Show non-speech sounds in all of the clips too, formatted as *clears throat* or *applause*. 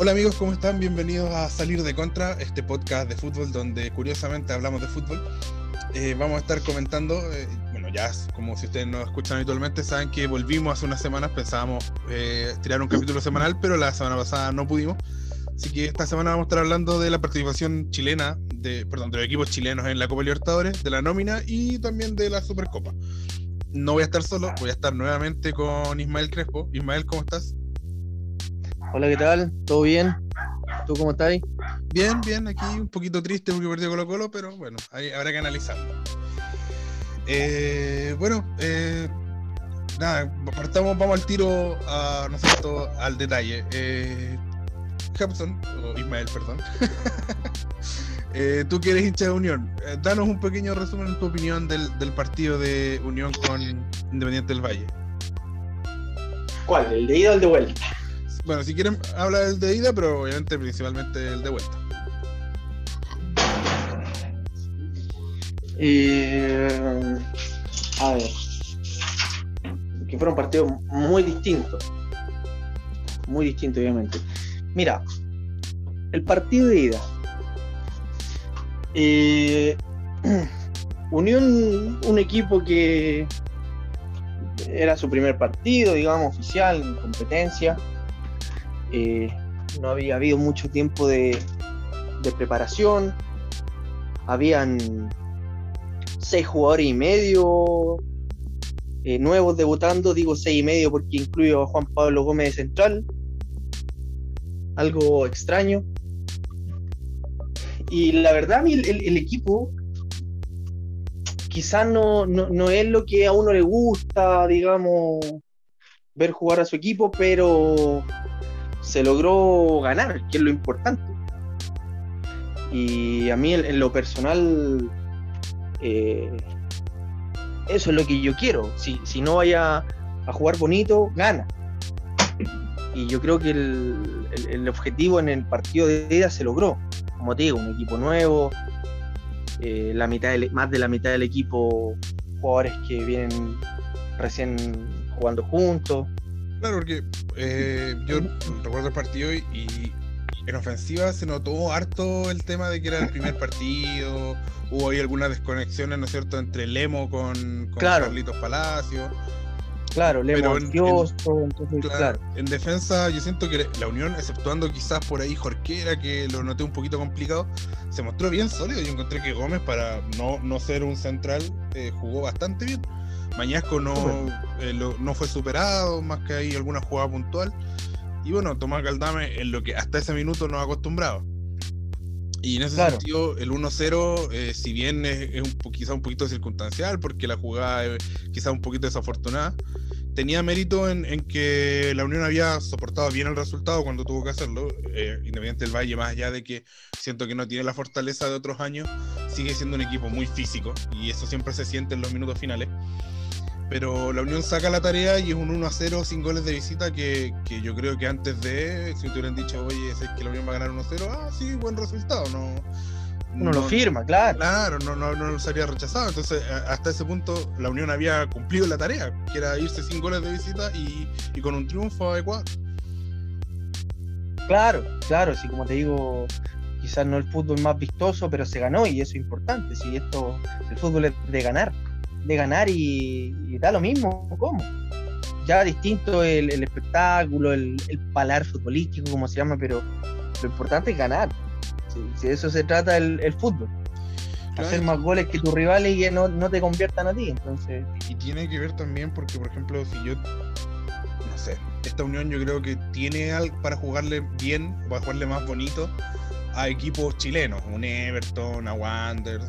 Hola amigos, ¿cómo están? Bienvenidos a Salir de Contra, este podcast de fútbol donde curiosamente hablamos de fútbol. Eh, vamos a estar comentando, eh, bueno, ya como si ustedes nos escuchan habitualmente, saben que volvimos hace unas semanas, pensábamos eh, tirar un capítulo semanal, pero la semana pasada no pudimos. Así que esta semana vamos a estar hablando de la participación chilena, de, perdón, de los equipos chilenos en la Copa Libertadores, de la nómina y también de la Supercopa. No voy a estar solo, voy a estar nuevamente con Ismael Crespo. Ismael, ¿cómo estás? Hola, ¿qué tal? ¿Todo bien? ¿Tú cómo estás? Bien, bien, aquí un poquito triste porque perdió Colo Colo, pero bueno, ahí habrá que analizarlo. Eh, bueno, eh, nada, partamos, vamos al tiro, a, ¿no cierto?, al detalle. Eh, o Ismael, perdón. *laughs* eh, tú que eres hincha de Unión, eh, danos un pequeño resumen en tu opinión del, del partido de Unión con Independiente del Valle. ¿Cuál? ¿El de ida o el de vuelta? Bueno, si quieren, habla del de ida, pero obviamente principalmente el de vuelta. Eh, a ver. Que fueron partidos muy distintos. Muy distintos, obviamente. Mira, el partido de ida. Eh, *clears throat* Unión, un equipo que era su primer partido, digamos, oficial, en competencia. Eh, no había habido mucho tiempo de, preparación. Habían seis jugadores y medio eh, nuevos debutando, digo seis y medio porque incluyo a Juan Pablo Gómez de central. Algo extraño. Y la verdad, el equipo quizás no, no, no es lo que a uno le gusta, digamos, ver jugar a su equipo, pero se logró ganar, que es lo importante. Y a mí en, lo personal, eh, eso es lo que yo quiero. Si, si no vaya a jugar bonito, gana. Y yo creo que el, el- objetivo en el partido de ida se logró. Como te digo, un equipo nuevo, eh, la mitad más de la mitad del equipo, jugadores que vienen recién jugando juntos. Claro, porque eh, yo recuerdo el partido y, y en ofensiva se notó harto el tema de que era el primer partido, hubo ahí algunas desconexiones, ¿no es cierto?, entre Lemo con, con Claro. Carlitos Palacio. Claro, Lemo en- ansioso, entonces, Claro, claro. En defensa, yo siento que la Unión, exceptuando quizás por ahí Jorquera, que lo noté un poquito complicado, se mostró bien sólido. Yo encontré que Gómez, para no, no ser un central, eh, jugó bastante bien. Mañasco no, eh, lo- no fue superado, más que ahí alguna jugada puntual. Y bueno, Tomás Galdame en lo que hasta ese minuto nos ha acostumbrado. Y en ese Claro. sentido, el 1-0, eh, si bien es, es un, quizá un poquito circunstancial, porque la jugada es quizá un poquito desafortunada, tenía mérito en, que la Unión había soportado bien el resultado cuando tuvo que hacerlo. Eh, Independiente del Valle, más allá de que siento que no tiene la fortaleza de otros años, sigue siendo un equipo muy físico y eso siempre se siente en los minutos finales. Pero la Unión saca la tarea y es un 1 a 0 sin goles de visita que, que yo creo que antes de, si te hubieran dicho, oye, es que la Unión va a ganar 1 a 0, ah, sí, buen resultado. No, Uno lo no- firma, claro. Claro, no, no, no los habría rechazado. Entonces, hasta ese punto, la Unión había cumplido la tarea, que era irse sin goles de visita y, y con un triunfo adecuado. Claro, claro, sí, como te digo, quizás no el fútbol más vistoso, pero se ganó y eso es importante. Si esto, el fútbol es de ganar, de ganar y, y da lo mismo, ¿cómo? Ya distinto el, el espectáculo, el, el palar futbolístico, como se llama, pero lo importante es ganar. Si de eso se trata el, el fútbol. Claro. Hacer más goles que tus rivales y que no, no te conviertan a ti. Entonces, Y tiene que ver también porque, por ejemplo, si yo, no sé, esta Unión yo creo que tiene algo para jugarle bien, para jugarle más bonito a equipos chilenos, un Everton, a Wander.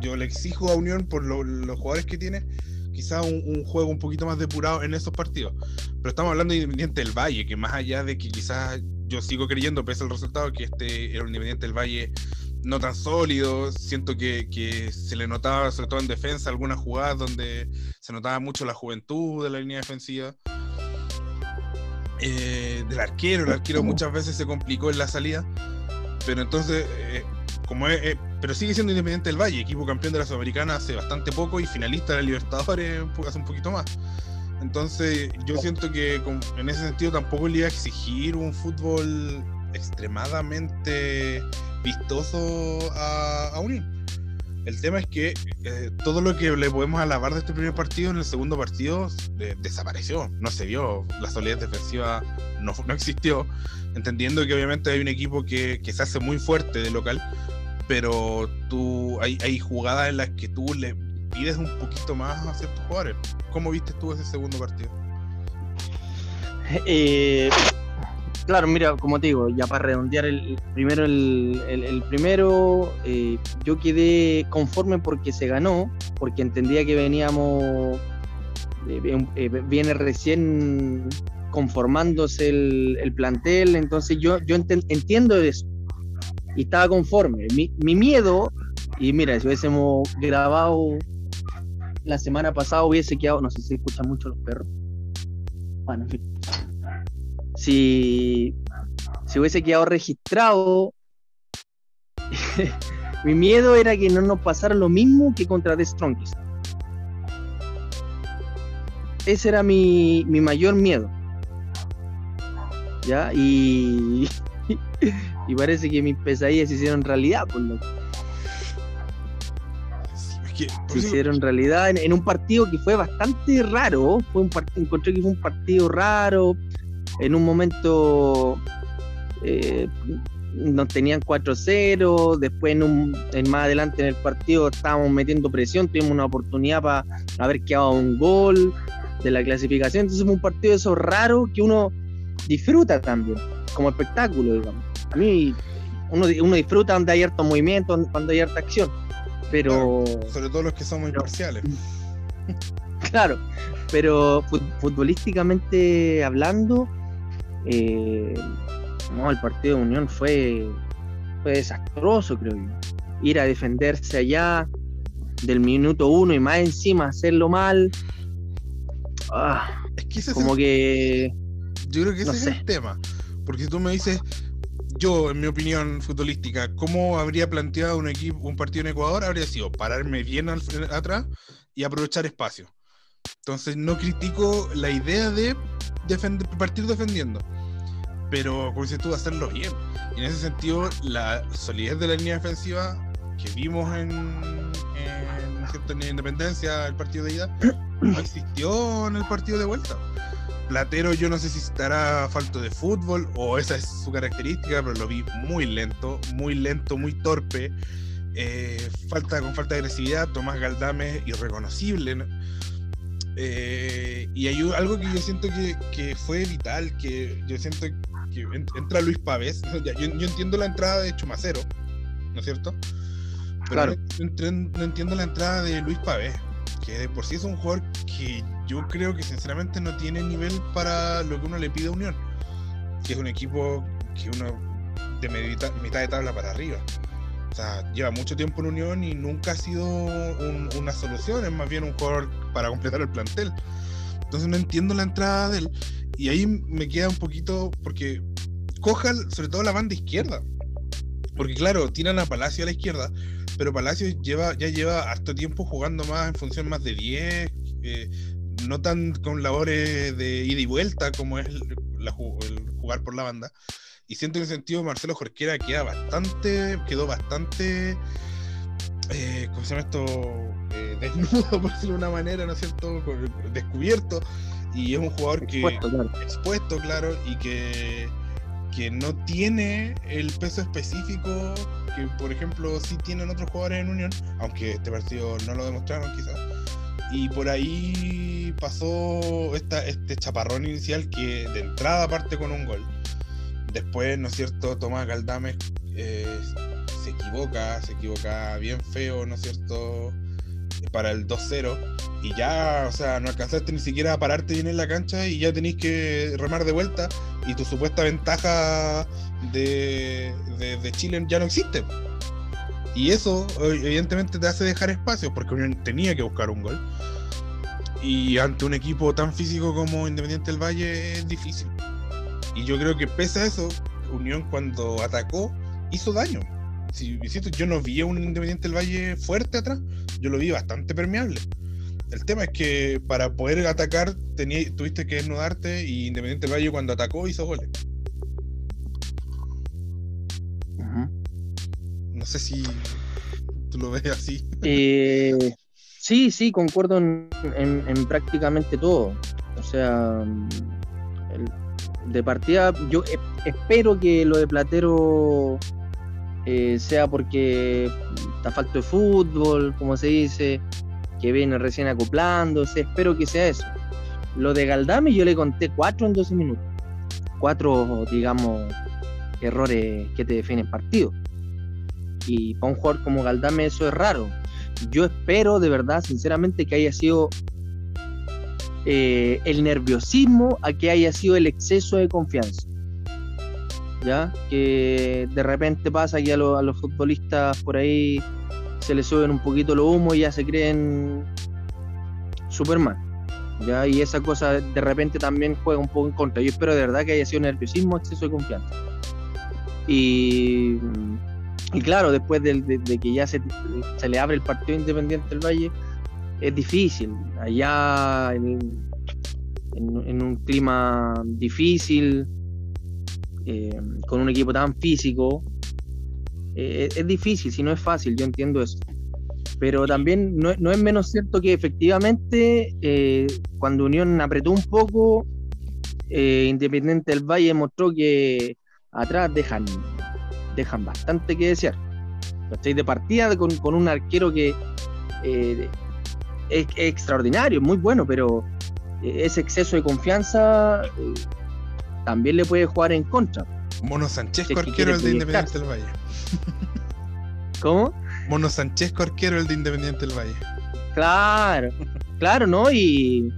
Yo le exijo a Unión por lo- los jugadores que tiene, quizá un, un juego un poquito más depurado en esos partidos. Pero estamos hablando de Independiente del Valle, que más allá de que quizás yo sigo creyendo, pese al resultado, que este era un Independiente del Valle no tan sólido. Siento que, que se le notaba, sobre todo en defensa, algunas jugadas donde se notaba mucho la juventud de la línea defensiva. Eh, del arquero, el arquero muchas veces se complicó en la salida. Pero entonces, eh, como es, eh, pero sigue siendo Independiente del Valle, equipo campeón de la Sudamericana hace bastante poco y finalista de la Libertadores hace un poquito más. Entonces, yo siento que con- en ese sentido tampoco le iba a exigir un fútbol extremadamente vistoso a, a Unión. El tema es que eh, todo lo que le podemos alabar de este primer partido, en el segundo partido eh, desapareció, no se vio. La solidez defensiva no, no existió, entendiendo que obviamente hay un equipo que, que se hace muy fuerte de local, pero tú hay, hay jugadas en las que tú le pides un poquito más a ciertos jugadores. ¿Cómo viste tú ese segundo partido? Eh, claro, mira, como te digo, ya para redondear el, primero, el, el, primero, eh, yo quedé conforme porque se ganó, porque entendía que veníamos, eh, viene recién conformándose el, el, plantel, entonces yo, yo ent entiendo eso y estaba conforme. Mi, mi, miedo, y mira, si hubiésemos grabado la semana pasada, hubiese quedado, no sé si escuchan mucho los perros. Bueno, en fin. Si, si hubiese quedado registrado, *laughs* mi miedo era que no nos pasara lo mismo que contra The Strongest. Ese era mi, mi mayor miedo. ¿Ya? Y, *laughs* y parece que mis pesadillas se hicieron realidad, por lo se hicieron realidad en, en, un partido que fue bastante raro. Fue un partido, encontré que fue un partido raro. En un momento eh, nos tenían 4-0. Después, en, un, en más adelante en el partido, estábamos metiendo presión. Tuvimos una oportunidad para haber quedado un gol de la clasificación. Entonces, fue un partido de esos raros que uno disfruta también, como espectáculo, digamos. A mí, uno, uno disfruta donde hay harto movimiento, cuando hay harta acción pero... Claro, sobre todo los que son muy parciales. *laughs* Claro, pero futbolísticamente hablando, eh, no, el partido de Unión fue, fue desastroso, creo yo. Ir a defenderse allá del minuto uno y más encima hacerlo mal. Ah, es que como que... Yo creo que ese es el tema. Porque si tú me dices, yo, en mi opinión futbolística, ¿cómo habría planteado un equipo, un partido en Ecuador? Habría sido pararme bien atrás y aprovechar espacio. Entonces no critico la idea de partir defendiendo, pero como dices tú, hacerlo bien. Y en ese sentido, la solidez de la línea defensiva que vimos en, en, en Independencia, el partido de ida, *coughs* no existió en el partido de vuelta. Platero yo no sé si estará falto de fútbol o esa es su característica, pero lo vi muy lento, muy lento, muy torpe. Eh, falta con falta de agresividad, Tomás Galdame irreconocible. Eh, y hay algo que yo siento que, que, fue vital, que yo siento que entra Luis Pávez. *laughs* yo, yo, entiendo la entrada de Chumacero, ¿no es cierto? Pero claro. no, no entiendo la entrada de Luis Pavés que de por sí es un jugador que yo creo que sinceramente no tiene nivel para lo que uno le pide a Unión, que es un equipo que uno de mitad, mitad de tabla para arriba. O sea, lleva mucho tiempo en Unión y nunca ha sido un, una solución, es más bien un jugador para completar el plantel. Entonces no entiendo la entrada de él. Y ahí me queda un poquito, porque coja sobre todo la banda izquierda. Porque claro, tiran a Palacio a la izquierda, pero Palacios lleva, ya lleva harto tiempo jugando más en función más de 10, eh, no tan con labores de ida y vuelta como es el, la, el, jugar por la banda. Y siento en ese sentido Marcelo Jorquera queda bastante, quedó bastante, eh, ¿cómo se llama esto? Eh, desnudo, *laughs* por decirlo de una manera, ¿no es cierto? Descubierto. Y es un jugador que expuesto, claro, expuesto, claro y que que no tiene el peso específico que, por ejemplo, sí tienen otros jugadores en Unión, aunque este partido no lo demostraron quizás. Y por ahí pasó esta, este chaparrón inicial que de entrada parte con un gol. Después, ¿no es cierto? Tomás Galdames eh, se equivoca, se equivoca bien feo, ¿no es cierto? Para el 2-0 y ya, o sea, no alcanzaste ni siquiera a pararte bien en la cancha y ya tenéis que remar de vuelta y tu supuesta ventaja de, de, de, Chile ya no existe. Y eso evidentemente te hace dejar espacio porque Unión tenía que buscar un gol. Y ante un equipo tan físico como Independiente del Valle es difícil. Y yo creo que pese a eso, Unión cuando atacó hizo daño. Si, yo no vi a un Independiente del Valle fuerte atrás, yo lo vi bastante permeable. El tema es que para poder atacar tuviste que desnudarte y Independiente Valle cuando atacó hizo goles. No sé si tú lo ves así. Eh, sí, sí, concuerdo en, prácticamente todo. O sea, de partida, yo espero que lo de Platero eh, sea porque está falta de fútbol, como se dice, que viene recién acoplándose, espero que sea eso. Lo de Galdame yo le conté cuatro en 12 minutos. Cuatro, digamos, errores que te definen partido. Y para un jugador como Galdame eso es raro. Yo espero de verdad, sinceramente, que haya sido eh, el nerviosismo a que haya sido el exceso de confianza. ¿Ya? Que de repente pasa que a, a los futbolistas por ahí se les suben un poquito los humos y ya se creen Superman. ¿ya? Y esa cosa de repente también juega un poco en contra. Yo espero de verdad que haya sido nerviosismo, exceso de confianza. Y, y claro, después de, que ya se, se, le abre el partido independiente del Valle, es difícil. Allá en, en, un clima difícil, eh, con un equipo tan físico, eh, es difícil, si no es fácil, yo entiendo eso pero también no, es menos cierto que efectivamente eh, cuando Unión apretó un poco, Independiente del Valle mostró que atrás dejan, dejan bastante que desear. De partida con, un arquero que eh, es, extraordinario, muy bueno, pero ese exceso de confianza también le puede jugar en contra. Mono Sánchez, arquero el de Independiente del Valle. *laughs* ¿Cómo? Mono Sánchez, arquero, el de Independiente del Valle. Claro, claro, ¿no? Y,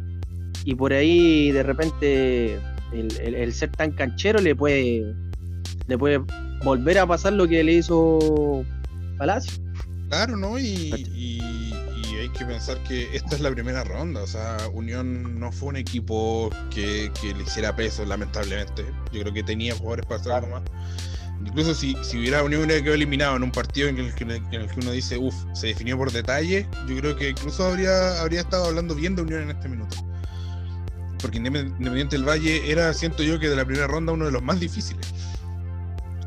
y por ahí de repente el, ser tan canchero le puede, le puede volver a pasar lo que le hizo Palacio. Claro, ¿no? Y, hay que pensar que esta es la primera ronda. O sea, Unión no fue un equipo que, le hiciera peso, lamentablemente. Yo creo que tenía jugadores para hacer algo más incluso si, si hubiera Unión hubiera quedado eliminado en un partido en el que, en el que uno dice, uff, se definió por detalle, yo creo que incluso habría, habría estado hablando bien de Unión en este minuto. Porque Independiente del Valle era, siento yo, que de la primera ronda uno de los más difíciles.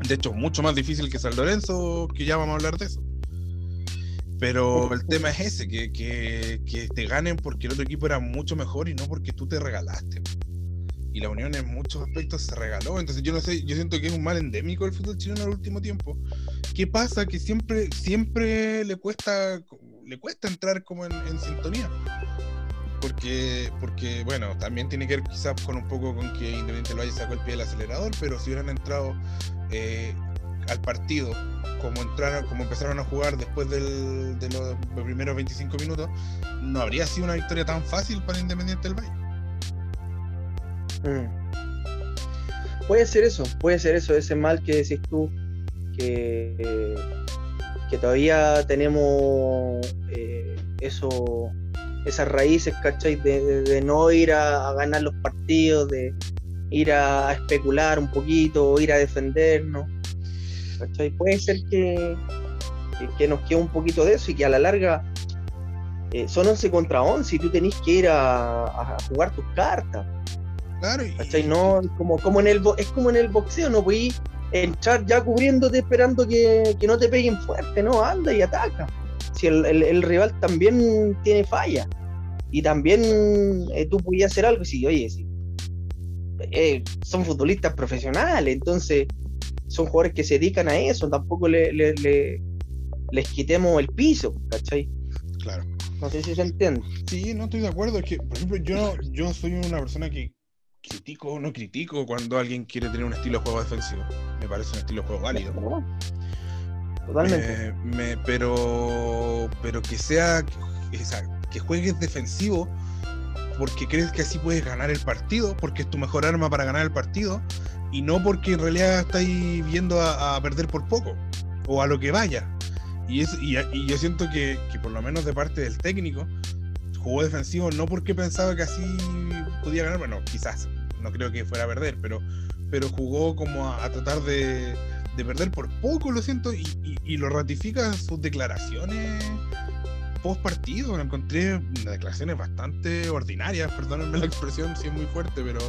De hecho, mucho más difícil que San Lorenzo, que ya vamos a hablar de eso. Pero el tema es ese, que, que, que te ganen porque el otro equipo era mucho mejor y no porque tú te regalaste y la Unión en muchos aspectos se regaló. Entonces yo no sé, yo siento que es un mal endémico el fútbol chileno al último tiempo. ¿Qué pasa? Que siempre, siempre le cuesta, le cuesta entrar como en, sintonía. Porque, porque, bueno, también tiene que ver quizás con un poco con que Independiente Valle sacó el pie del acelerador, pero si hubieran entrado eh, al partido como entraron, como empezaron a jugar después del, de los primeros 25 minutos, no habría sido una victoria tan fácil para Independiente del Valle. Mm. Puede ser eso, puede ser eso, ese mal que decís tú, que, todavía tenemos eh, eso, esas raíces, ¿cachai? De, no ir a, ganar los partidos, de ir a, especular un poquito, ir a defendernos. ¿Cachai? Puede ser que, que, nos quede un poquito de eso y que a la larga eh, son 11 contra 11 y tú tenés que ir a, a jugar tus cartas. Claro. No, como, como en el, es como en el boxeo, no voy entrar ya cubriéndote esperando que, no te peguen fuerte, no, anda y ataca. Si el, rival también tiene falla y también eh, tú podías hacer algo, si, oye, si, eh, son futbolistas profesionales, entonces son jugadores que se dedican a eso, tampoco le, les quitemos el piso, ¿cachai? Claro. No sé si se entiende. Sí, no estoy de acuerdo. Es que, por ejemplo, yo, yo soy una persona que critico o no critico cuando alguien quiere tener un estilo de juego defensivo. Me parece un estilo de juego válido. Totalmente. pero, pero que sea, que, juegues defensivo porque crees que así puedes ganar el partido, porque es tu mejor arma para ganar el partido, y no porque en realidad estáis viendo a, perder por poco, o a lo que vaya. Y, es, y, y yo siento que, que, por lo menos de parte del técnico, jugó defensivo no porque pensaba que así podía ganar, bueno, quizás, no creo que fuera a perder, pero, pero jugó como a, tratar de, perder por poco, lo siento, y, lo ratifica sus declaraciones post partido. Encontré declaraciones bastante ordinarias, perdónenme la expresión si es muy fuerte, pero,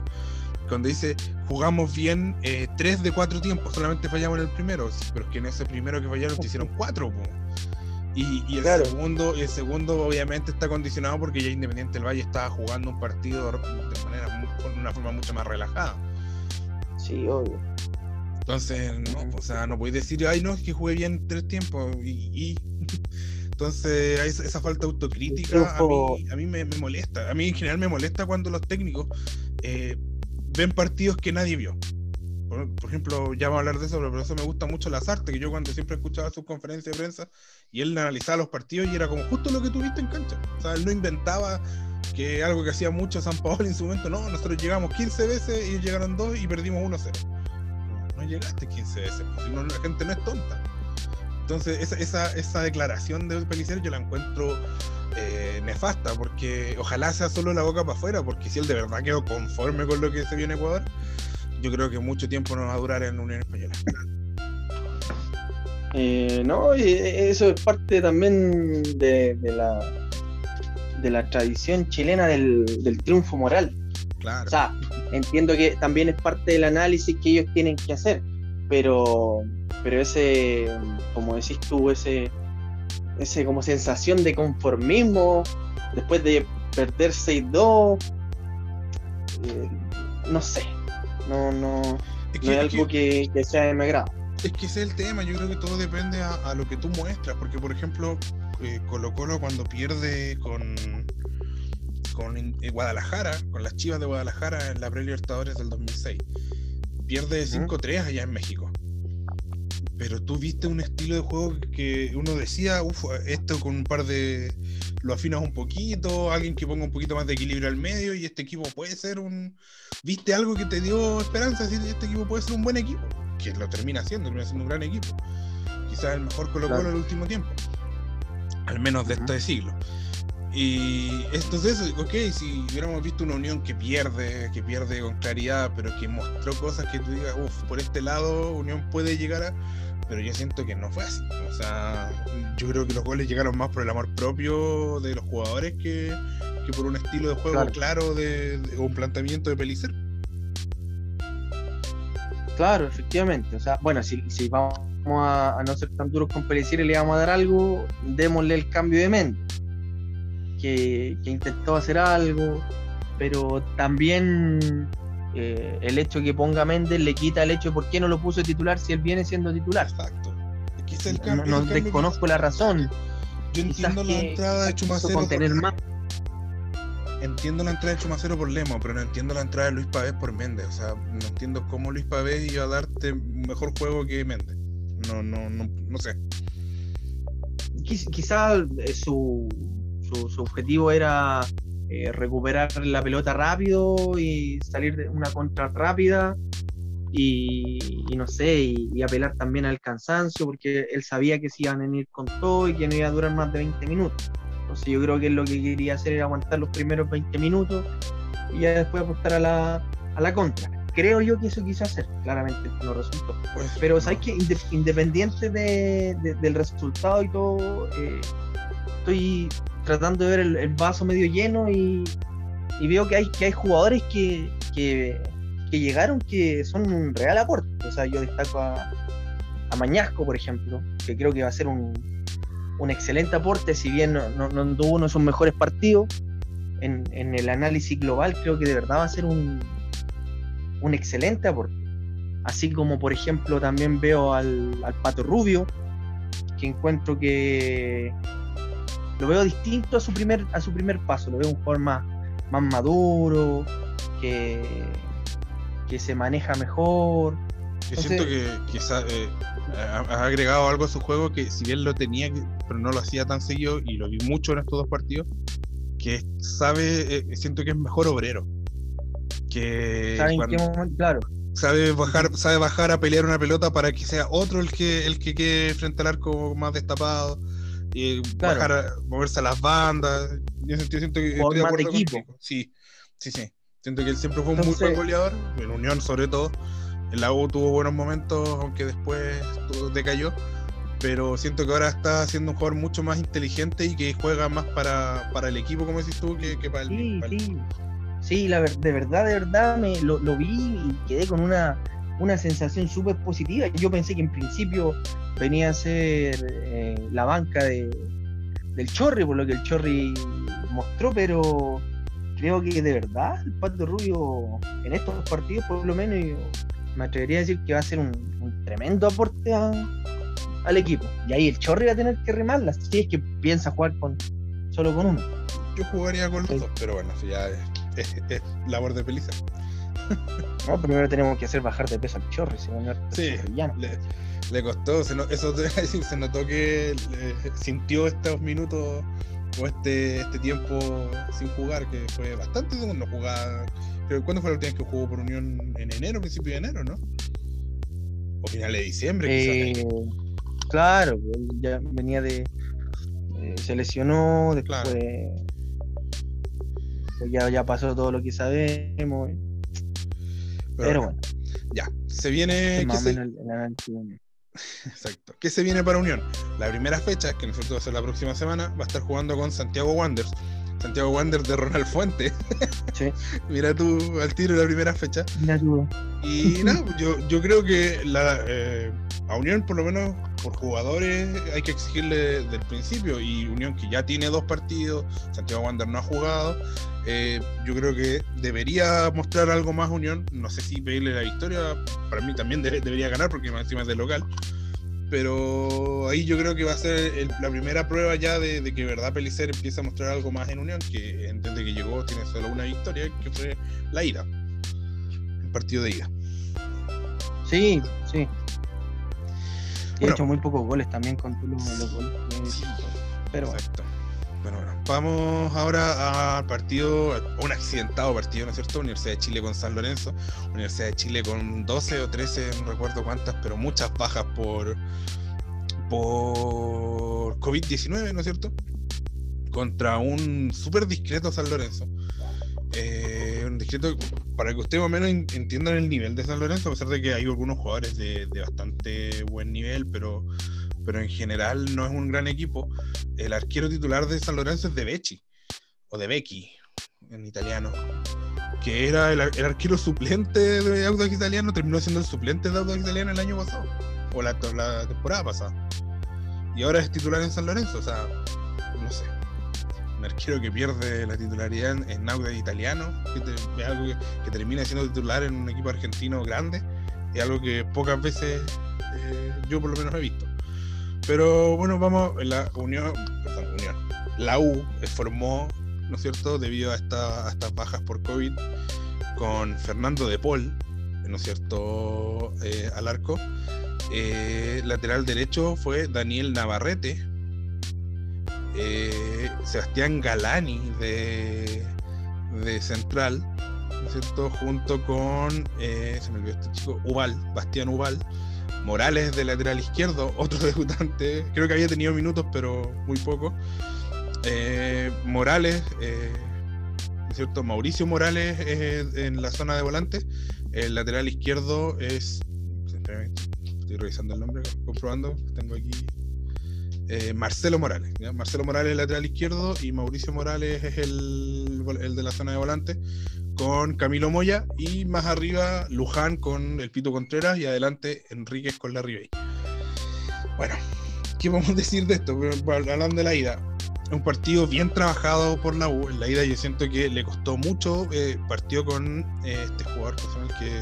cuando dice jugamos bien eh, tres de cuatro tiempos, solamente fallamos en el primero, pero es que en ese primero que fallaron te hicieron cuatro. Y, y, el segundo, el segundo obviamente está condicionado porque ya Independiente del Valle estaba jugando un partido de manera una forma mucho más relajada. Sí, obvio. Entonces, no, o sea, no podéis decir, ay, no, es que jugué bien tres tiempos. Y, *laughs* entonces, esa, falta de autocrítica a mí, me, molesta. A mí en general me molesta cuando los técnicos eh, ven partidos que nadie vio. Por, ejemplo, ya vamos a hablar de eso, pero por eso me gusta mucho Lazarte, que yo cuando siempre escuchaba sus conferencias de prensa y él analizaba los partidos y era como justo lo que tuviste en cancha. O sea, él no inventaba que algo que hacía mucho San Paolo en su momento, no, nosotros llegamos 15 veces y llegaron dos y perdimos 1-0. No, llegaste 15 veces, pues, no, la gente no es tonta. Entonces, esa, esa, esa declaración de Pellicer yo la encuentro eh, nefasta, porque ojalá sea solo la boca para afuera, porque si él de verdad quedó conforme con lo que se vio en Ecuador, yo creo que mucho tiempo no va a durar en Unión Española. Eh, no, eso es parte también de, la de la tradición chilena del, triunfo moral. Claro. O sea, entiendo que también es parte del análisis que ellos tienen que hacer, pero, pero ese, como decís tú, ese ese como sensación de conformismo después de perder 6-2. Eh, no sé, no, no, es, que, algo que, sea de mi agrado. Es que ese es el tema, yo creo que todo depende a, lo que tú muestras, porque por ejemplo, eh, Colo Colo cuando pierde con, con eh, Guadalajara, con las Chivas de Guadalajara en la Pre-Libertadores del 2006, pierde 5-3 allá en México pero tú viste un estilo de juego que uno decía, uff, esto con un par de. lo afinas un poquito, alguien que ponga un poquito más de equilibrio al medio y este equipo puede ser un. ¿Viste algo que te dio esperanza? Este equipo puede ser un buen equipo, que lo termina siendo, termina siendo un gran equipo. Quizás el mejor Colo Colo del último tiempo, al menos de este siglo. Y entonces, ok, si hubiéramos visto una unión que pierde, que pierde con claridad, pero que mostró cosas que tú digas, uff, por este lado Unión puede llegar a pero yo siento que no fue así. O sea, yo creo que los goles llegaron más por el amor propio de los jugadores que, por un estilo de juego claro, de, o un planteamiento de Pelicer. Claro, efectivamente. O sea, bueno, si, si vamos a, no ser tan duros con Pelicer y le vamos a dar algo, démosle el cambio de mente. Que, que intentó hacer algo, pero también eh, el hecho que ponga Méndez le quita el hecho de por qué no lo puso titular si él viene siendo titular. Exacto. no, desconozco la razón. Yo entiendo la entrada de Chumacero. más. Entiendo la entrada de Chumacero por Lemo, pero no entiendo la entrada de Luis Pavés por Méndez. O sea, no entiendo cómo Luis Pavés iba a darte mejor juego que Méndez. No, no, no, no sé. Quizá eh, su, su objetivo era eh, recuperar la pelota rápido y salir de una contra rápida y, no sé, y, apelar también al cansancio porque él sabía que se iban a venir con todo y que no iba a durar más de 20 minutos. Entonces yo creo que lo que quería hacer era aguantar los primeros 20 minutos y ya después apostar a la, a la contra. Creo yo que eso quise hacer, claramente no resultó. Pues, Pero sabes que independiente de, del resultado y todo, eh, estoy tratando de ver el, vaso medio lleno y, veo que hay, que hay jugadores que, que, llegaron que son un real aporte. O sea, yo destaco a, Mañasco, por ejemplo, que creo que va a ser un, un excelente aporte, si bien no, no, tuvo uno de sus mejores partidos. En, en, el análisis global creo que de verdad va a ser un, un excelente aporte. Así como por ejemplo también veo al, al Pato Rubio, que encuentro que, lo veo distinto a su primer, a su primer paso, lo veo un jugador más, más maduro, que, que se maneja mejor. Yo siento que, eh, ha, agregado algo a su juego que si bien lo tenía, pero no lo hacía tan seguido y lo vi mucho en estos dos partidos, que sabe, eh, siento que es mejor obrero. Que ¿Sabe en qué momento? Claro. Sabe bajar, sabe bajar a pelear una pelota para que sea otro el que, el que quede frente al arco más destapado bajar, moverse a las bandas. Yo siento, que estoy de acuerdo equipo. Sí, sí, sí. Siento que él siempre fue un muy buen goleador, en Unión sobre todo. En la U tuvo buenos momentos, aunque después decayó. Pero siento que ahora está siendo un jugador mucho más inteligente y que juega más para, para el equipo, como decís tú, que, para el. Sí, sí. Sí, la, de verdad, de verdad me lo, vi y quedé con una, una sensación súper positiva. Yo pensé que en principio venía a ser eh, la banca de, del Chorri, por lo que el Chorri mostró, pero creo que de verdad el Pato Rubio en estos partidos, por lo menos, me atrevería a decir que va a ser un, tremendo aporte al equipo. Y ahí el Chorri va a tener que remarla, si es que piensa jugar con solo con uno. Yo jugaría con los dos, pero bueno, ya es, labor de Peliza. No, primero tenemos que hacer bajar de peso al Chorri, si sí, le, le, costó, se eso te *laughs* decir, se notó que sintió estos minutos o este, este tiempo sin jugar, que fue bastante no jugar. ¿Cuándo fue la última vez que jugó por Unión? En enero, principio de enero, ¿no? O final de diciembre, eh, Claro, ya venía de. Eh, se lesionó, después. Pues ya, ya pasó todo lo que sabemos. Pero, bueno. Ya, se viene. Exacto. ¿Qué se viene para Unión? La primera fecha, que nosotros va a ser la próxima semana, va a estar jugando con Santiago Wanderers. Santiago Wanderers de Ronald Fuente. Sí. *laughs* Mira tú al tiro la primera fecha. Mira tú. Y nada, yo, yo creo que la, eh, a Unión, por lo menos por jugadores, hay que exigirle desde el principio. Y Unión, que ya tiene dos partidos, Santiago Wanderers no ha jugado. Eh, yo creo que debería mostrar algo más Unión. No sé si pedirle la victoria. Para mí también debería ganar porque encima es de local. Pero ahí yo creo que va a ser la primera prueba ya de, que verdad Pelicer empieza a mostrar algo más en Unión, que desde que llegó tiene solo una victoria, que fue la ida. El partido de ida. Sí, sí. Y ha hecho muy pocos goles también con los goles. Pero Exacto. Bueno, bueno, vamos ahora al partido, un accidentado partido, ¿no es cierto? Universidad de Chile con San Lorenzo, Universidad de Chile con 12 o 13, no recuerdo cuántas, pero muchas bajas por, por COVID-19, ¿no es cierto? Contra un súper discreto San Lorenzo. Discreto, para que ustedes más o menos entiendan el nivel de San Lorenzo, a pesar de que hay algunos jugadores de, bastante buen nivel, pero pero en general no es un gran equipo. El arquero titular de San Lorenzo es de Becci, o de Becchi, en italiano, que era el, arquero suplente de Audax Italiano, terminó siendo el suplente de Audax Italiano el año pasado, o la, temporada pasada. Y ahora es titular en San Lorenzo, o sea. Arquero que pierde la titularidad en, Audax Italiano, que es algo que, termina siendo titular en un equipo argentino grande, es algo que pocas veces eh, yo por lo menos he visto. Pero bueno, vamos, la Unión, perdón, Unión, la U formó, ¿no es cierto?, debido a, estas bajas por COVID, con Fernando de Paul, ¿no es cierto?, eh, al arco. Eh, lateral derecho fue Daniel Navarrete. Eh, Sebastián Galani de, de Central, ¿no es cierto?, junto con, se me olvidó este chico, Ubal, Bastián Ubal Morales de lateral izquierdo, *laughs* otro debutante, creo que había tenido minutos, pero muy poco. Eh, Morales, eh, ¿cierto? Mauricio Morales es en la zona de volante. El lateral izquierdo es. Estoy revisando el nombre, comprobando. Tengo aquí. Eh, Marcelo Morales. Marcelo Morales es lateral izquierdo y Mauricio Morales es el, el de la zona de volante con Camilo Moya y más arriba Luján con el Pito Contreras y adelante Enríquez con la Ribey. Bueno, ¿qué vamos a *laughs* decir de esto? Hablando de la ida, un partido bien trabajado por la U. En la ida yo siento que le costó mucho. Eh, partió con eh, este jugador que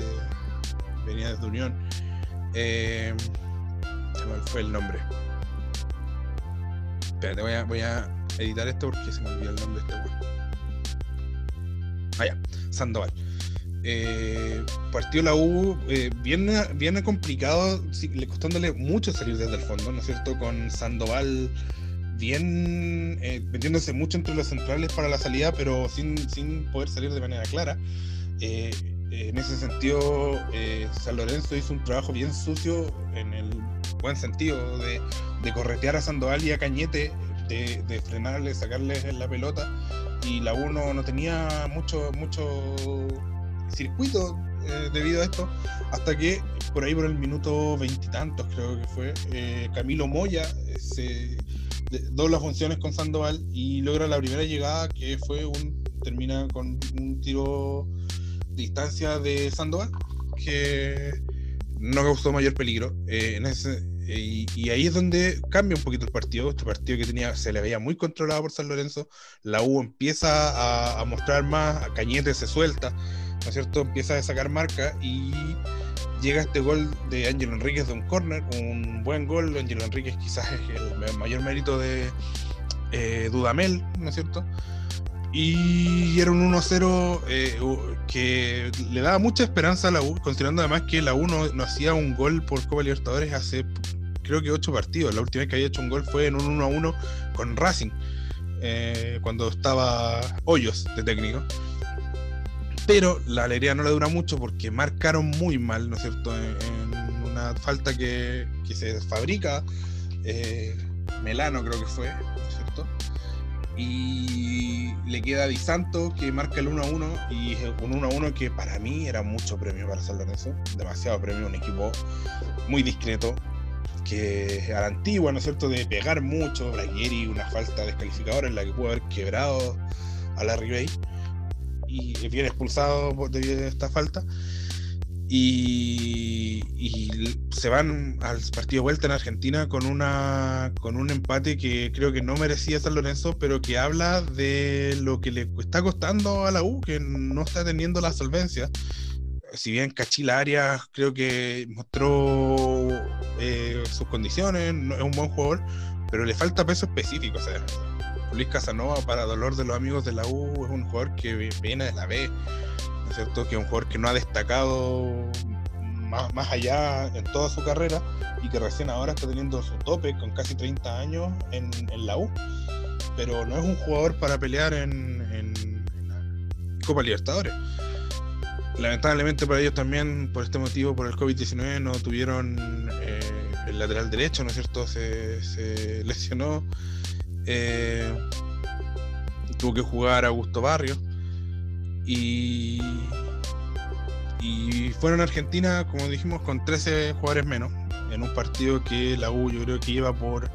venía desde Unión. Eh, fue el nombre. Espérate, voy a, voy a editar esto porque se me olvidó el nombre de este jugador. Vaya, Sandoval. Eh, partió la U eh, bien, complicado, le costándole mucho salir desde el fondo, ¿no es cierto? Con Sandoval bien eh, metiéndose mucho entre los centrales para la salida, pero sin, sin poder salir de manera clara. En ese sentido, San Lorenzo hizo un trabajo bien sucio en el buen sentido de, corretear a Sandoval y a Cañete, de, de frenarle, sacarle la pelota. Y la 1 no tenía mucho, mucho circuito eh, debido a esto, hasta que por ahí por el minuto veintitantos creo que fue, eh, Camilo Moya eh, se dobla funciones con Sandoval y logra la primera llegada que fue un termina con un tiro distancia de Sandoval que no causó mayor peligro. Eh, en ese, y, ahí es donde cambia un poquito el partido. Este partido que tenía se le veía muy controlado por San Lorenzo. La U empieza a, mostrar más, a Cañete se suelta, ¿no es cierto? Empieza a sacar marca y llega este gol de Ángel Enríquez de un corner, un buen gol. Ángel Enríquez quizás es el mayor mérito de eh, Dudamel, ¿no es cierto? Y era un 1-0 eh, que le daba mucha esperanza a la U, considerando además que la U no, hacía un gol por Copa Libertadores hace creo que ocho partidos. La última vez que había hecho un gol fue en un 1-1 con Racing, eh, cuando estaba Hoyos de técnico. Pero la alegría no le dura mucho porque marcaron muy mal, ¿no es cierto? En, una falta que, se fabrica, eh, Melano creo que fue. Y le queda Di Santo que marca el 1 a 1 y un 1 a 1 que para mí era mucho premio para San Lorenzo, demasiado premio, un equipo muy discreto, que a la antigua, ¿no es cierto?, de pegar mucho, Braguieri, una falta descalificadora en la que pudo haber quebrado a la Bay y bien expulsado debido a esta falta y, se van al partido de vuelta en Argentina con una con un empate que creo que no merecía San Lorenzo, pero que habla de lo que le está costando a la U, que no está teniendo la solvencia. Si bien Cachil Arias creo que mostró eh, sus condiciones, es un buen jugador, pero le falta peso específico. O sea, Luis Casanova, para dolor de los amigos de la U, es un jugador que viene de la B cierto? Que es un jugador que no ha destacado más, allá en toda su carrera y que recién ahora está teniendo su tope con casi 30 años en, la U. Pero no es un jugador para pelear en, Copa Libertadores. Lamentablemente para ellos también, por este motivo, por el COVID-19, no tuvieron eh, el lateral derecho, ¿no es cierto? Se, lesionó. Eh, tuvo que jugar Augusto Barrios y, y fueron a Argentina, como dijimos, con 13 jugadores menos, en un partido que la U yo creo que iba por,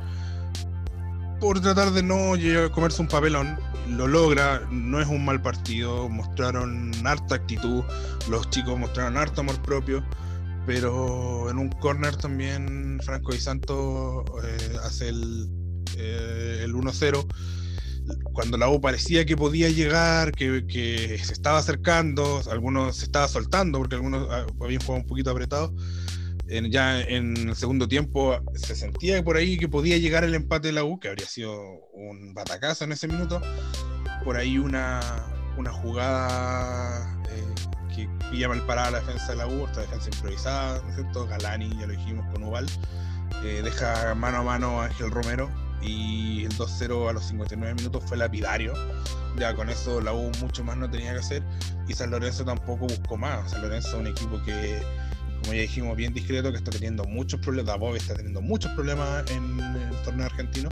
por tratar de no comerse un papelón. Lo logra, no es un mal partido, mostraron harta actitud, los chicos mostraron harto amor propio, pero en un corner también Franco Di Santo eh, hace el, eh, el 1-0 cuando la U parecía que podía llegar, que, se estaba acercando, algunos se estaba soltando porque algunos ah, habían jugado un poquito apretado. ya en el segundo tiempo se sentía por ahí que podía llegar el empate de la U, que habría sido un batacazo en ese minuto. Por ahí una, una jugada eh, que pilla mal parada la defensa de la U, esta defensa improvisada, ¿no es cierto? Galani, ya lo dijimos con Ubal, eh, deja mano a mano a Ángel Romero y el 2-0 a los 59 minutos fue lapidario. Ya con eso la U mucho más no tenía que hacer y San Lorenzo tampoco buscó más. San Lorenzo es un equipo que, como ya dijimos, bien discreto, que está teniendo muchos problemas. Dabov está teniendo muchos problemas en el torneo argentino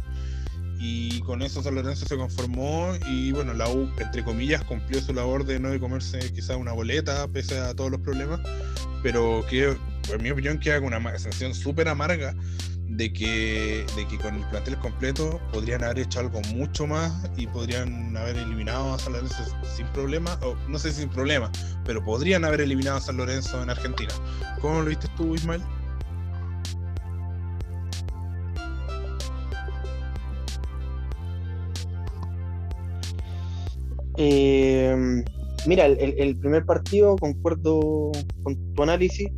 y con eso San Lorenzo se conformó y bueno, la U, entre comillas, cumplió su labor de no de comerse quizás una boleta pese a todos los problemas, pero que en mi opinión queda con una sensación súper amarga de que, de que con el plantel completo podrían haber hecho algo mucho más y podrían haber eliminado a San Lorenzo sin problema, o no sé si sin problema, pero podrían haber eliminado a San Lorenzo en Argentina. ¿Cómo lo viste tú, Ismael? Eh, mira, el, primer partido, concuerdo con tu análisis,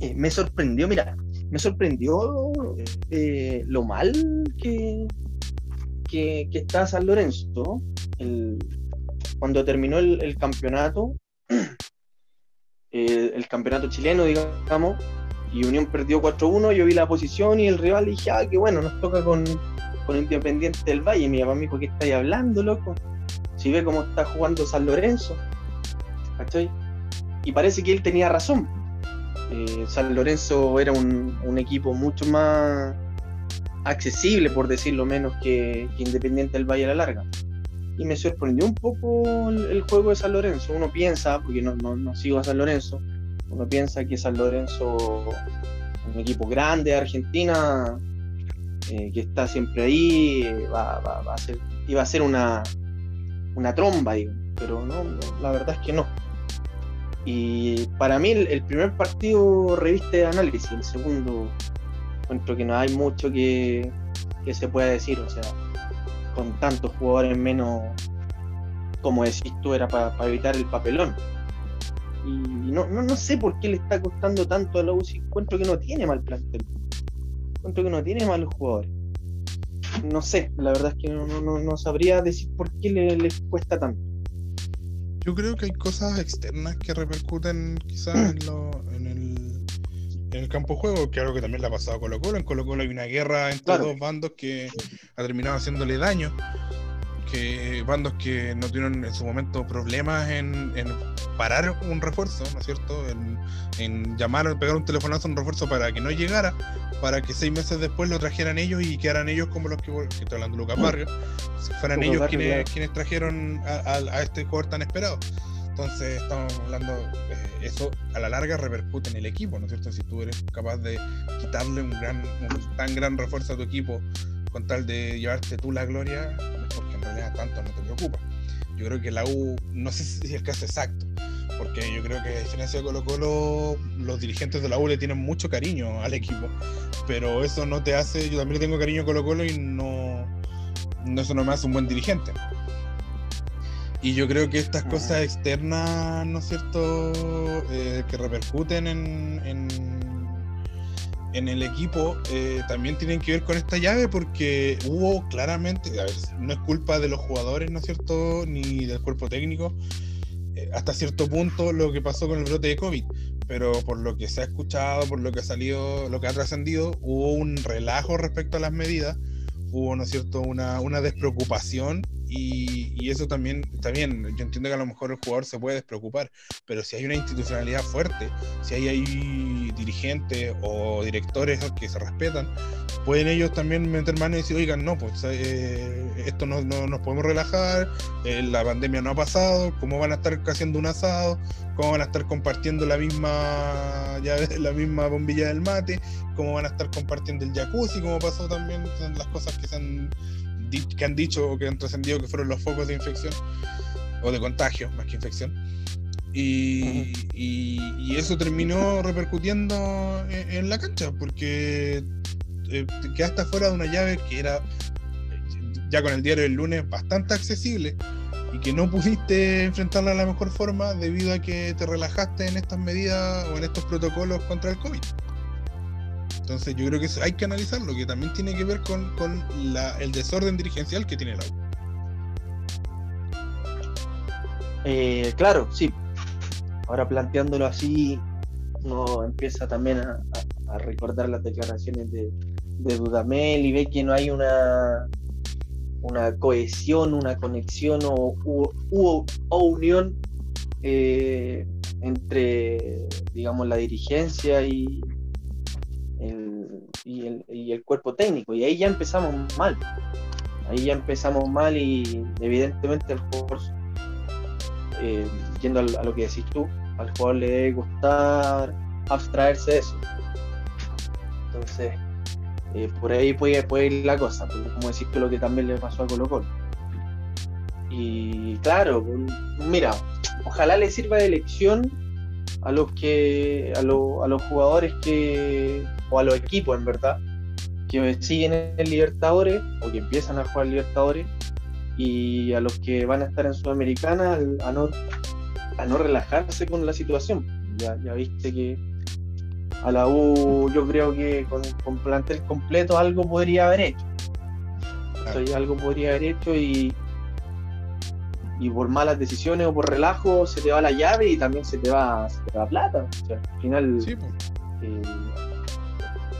eh, me sorprendió, mira, me sorprendió eh, lo mal que, que, está San Lorenzo. cuando terminó el, campeonato, *clears throat* el campeonato chileno, digamos, y Unión perdió 4-1, yo vi la posición y el rival y dije, ah, qué bueno, nos toca con, Independiente del Valle. Mi papá me dijo, ¿qué estáis hablando, loco? Si ve cómo está jugando San Lorenzo. ¿Cachai? Y parece que él tenía razón eh, San Lorenzo era un, equipo mucho más accesible, por decirlo menos, que, Independiente del Valle a la Larga. Y me sorprendió un poco el, juego de San Lorenzo. Uno piensa, porque no, no, sigo a San Lorenzo, uno piensa que San Lorenzo, un equipo grande de Argentina, eh, que está siempre ahí, va, a ser, iba a ser una, una tromba, digo, pero no, la verdad es que no. Y para mí el, primer partido reviste de análisis, el segundo encuentro que no hay mucho que, se pueda decir, o sea, con tantos jugadores menos, como decís tú, era para evitar el papelón. Y no, no, sé por qué le está costando tanto a la UCI, encuentro que no tiene mal plantel, encuentro que no tiene malos jugadores. No sé, la verdad es que no, sabría decir por qué le, le cuesta tanto. Yo creo que hay cosas externas que repercuten quizás en, lo, en, el, en el campo de juego, que algo que también le ha pasado a Colo Colo. En Colo Colo hay una guerra entre dos bandos que ha terminado haciéndole daño. Que bandos que no tuvieron en su momento problemas en, en parar un refuerzo, ¿no es cierto? En, en llamar, pegar un telefonazo a un refuerzo para que no llegara, para que seis meses después lo trajeran ellos y quedaran ellos como los que, que estoy hablando Lucas Barrio, fueran ellos quienes, quienes trajeron a, este jugador tan esperado. Entonces estamos hablando, eh, eso a la larga repercute en el equipo, ¿no es cierto? Si tú eres capaz de quitarle un, gran, un tan gran refuerzo a tu equipo con tal de llevarte tú la gloria, tanto no te preocupa. Yo creo que la U, no sé si es el caso exacto, porque yo creo que a diferencia de Colo Colo, los dirigentes de la U le tienen mucho cariño al equipo, pero eso no te hace, yo también le tengo cariño a Colo Colo y no, no eso no me hace un buen dirigente. Y yo creo que estas cosas externas, ¿no es cierto?, eh, que repercuten en, en, en el equipo, eh, también tienen que ver con esta llave porque hubo claramente, a ver, no es culpa de los jugadores, ¿no es cierto?, ni del cuerpo técnico, eh, hasta cierto punto lo que pasó con el brote de COVID, pero por lo que se ha escuchado, por lo que ha salido, lo que ha trascendido, hubo un relajo respecto a las medidas, hubo, ¿no es cierto?, una, una despreocupación y, eso también bien. Yo entiendo que a lo mejor el jugador se puede despreocupar, pero si hay una institucionalidad fuerte, si hay, hay dirigentes o directores que se respetan, pueden ellos también meter mano y decir, oigan, no, pues eh, esto no, nos podemos relajar, eh, la pandemia no ha pasado, ¿cómo van a estar haciendo un asado? ¿Cómo van a estar compartiendo la misma, *laughs* ya, la misma bombilla del mate? ¿Cómo van a estar compartiendo el jacuzzi? Como pasó también, las cosas que se han que han dicho o que han trascendido que fueron los focos de infección o de contagio más que infección. Y, y, eso terminó repercutiendo en, la cancha porque eh, quedaste fuera de una llave que era ya con el diario del lunes bastante accesible y que no pudiste enfrentarla de la mejor forma debido a que te relajaste en estas medidas o en estos protocolos contra el COVID. Entonces yo creo que hay que analizarlo, que también tiene que ver con, el desorden dirigencial que tiene la U. Eh, claro, sí. Ahora planteándolo así, uno empieza también a, recordar las declaraciones de, Dudamel y ve que no hay una, una cohesión, una conexión o, unión eh, entre, digamos, la dirigencia y, y el, cuerpo técnico. Y ahí ya empezamos mal. Ahí ya empezamos mal y evidentemente el jugador, eh, yendo a lo que decís tú, al jugador le debe gustar abstraerse de eso. Entonces, eh, por ahí puede, puede, ir la cosa, como decís tú, lo que también le pasó a Colo Colo. Y claro, mira, ojalá le sirva de lección a los que a, a los jugadores que o a los equipos en verdad que siguen en Libertadores o que empiezan a jugar Libertadores y a los que van a estar en Sudamericana a no, a no relajarse con la situación. Ya, ya viste que a la U yo creo que con, con plantel completo algo podría haber hecho. algo podría haber hecho y, y por malas decisiones o por relajo se te va la llave y también se te va, se te va plata. al final eh,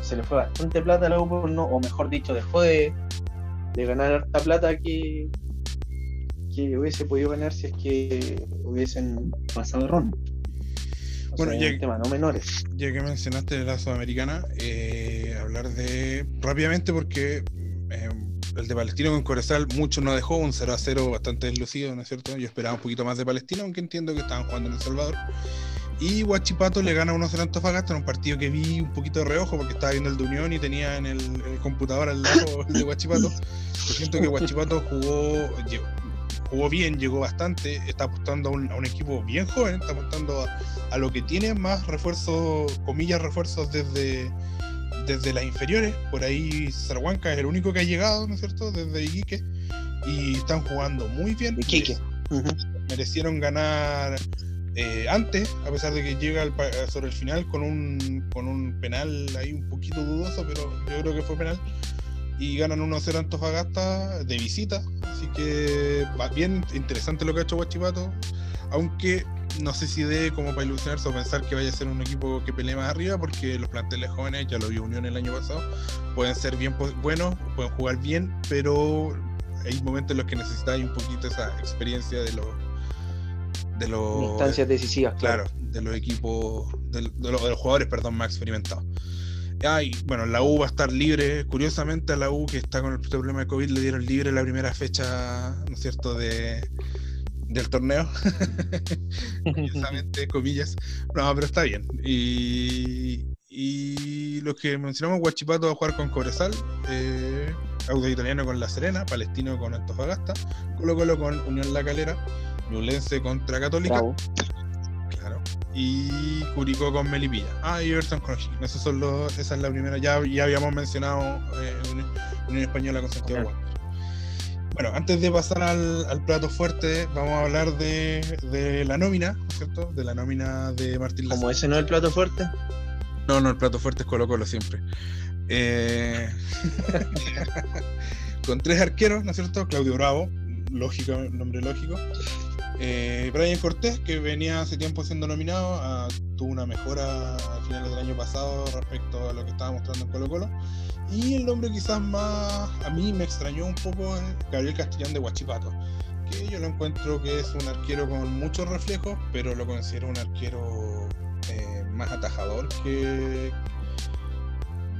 se le fue bastante plata a la U, no, o mejor dicho, dejó de, ganar harta plata que, que hubiese podido ganar si es que hubiesen pasado ronda. bueno, ya, tema, no menores. Ya que mencionaste la Sudamericana, eh, hablar de rápidamente porque eh, el de Palestino con Corezal mucho no dejó, un 0 a 0 bastante deslucido, ¿no es cierto? Yo esperaba un poquito más de Palestino, aunque entiendo que estaban jugando en El Salvador. Y Guachipato le gana 1-0 a Antofagasta en un partido que vi un poquito de reojo porque estaba viendo el de Unión y tenía en el, computador al lado el de Guachipato. Yo siento que Guachipato jugó, jugó bien, llegó bastante, está apostando a un, a un equipo bien joven, está apostando a, a lo que tiene más refuerzos, comillas, refuerzos desde, desde las inferiores. Por ahí Zarhuanca es el único que ha llegado, ¿no es cierto?, desde Iquique. Y están jugando muy bien. Iquique. Merecieron ganar eh, antes, a pesar de que llega sobre el final con un, con un penal ahí un poquito dudoso, pero yo creo que fue penal. Y ganan 1-0 a Antofagasta de visita. Así que va bien interesante lo que ha hecho Guachipato. Aunque no sé si debe como para ilusionarse o pensar que vaya a ser un equipo que pelee más arriba, porque los planteles jóvenes, ya lo vio Unión el año pasado, pueden ser bien buenos, pueden jugar bien, pero hay momentos en los que necesitáis un poquito esa experiencia de los de los Instancias decisivas, claro, de los equipos, de, los, de los jugadores, perdón, más experimentados. Ah, y bueno, la U va a estar libre. Curiosamente, a la U que está con el problema de COVID le dieron libre la primera fecha, ¿no es cierto?, de, del torneo. *laughs* Curiosamente, comillas. No, pero está bien. Y, y los que mencionamos, Guachipato va a jugar con Cobresal, eh, Auto Italiano con La Serena, Palestino con Antofagasta, Colo Colo con Unión La Calera, Ñublense contra Católica. Bravo. Claro. Y Curicó con Melipilla. Ah, y Everton con O'Higgins. Esos son los, esa es la primera. Ya, ya habíamos mencionado eh, Unión, Española con Santiago Claro. Bueno, antes de pasar al, al plato fuerte, vamos a hablar de, de la nómina, ¿no es ¿cierto? De la nómina de Martín Como Lazaro. ese no es el plato fuerte. No, no, el plato fuerte es Colo Colo siempre. Eh, *laughs* *laughs* con tres arqueros, ¿no es cierto? Claudio Bravo, lógico, nombre lógico. Eh, Brian Cortés, que venía hace tiempo siendo nominado, ah, tuvo una mejora a finales del año pasado respecto a lo que estaba mostrando en Colo Colo. Y el nombre quizás más a mí me extrañó un poco es Gabriel Castellán de Huachipato, que yo lo encuentro que es un arquero con muchos reflejos, pero lo considero un arquero eh, más atajador que...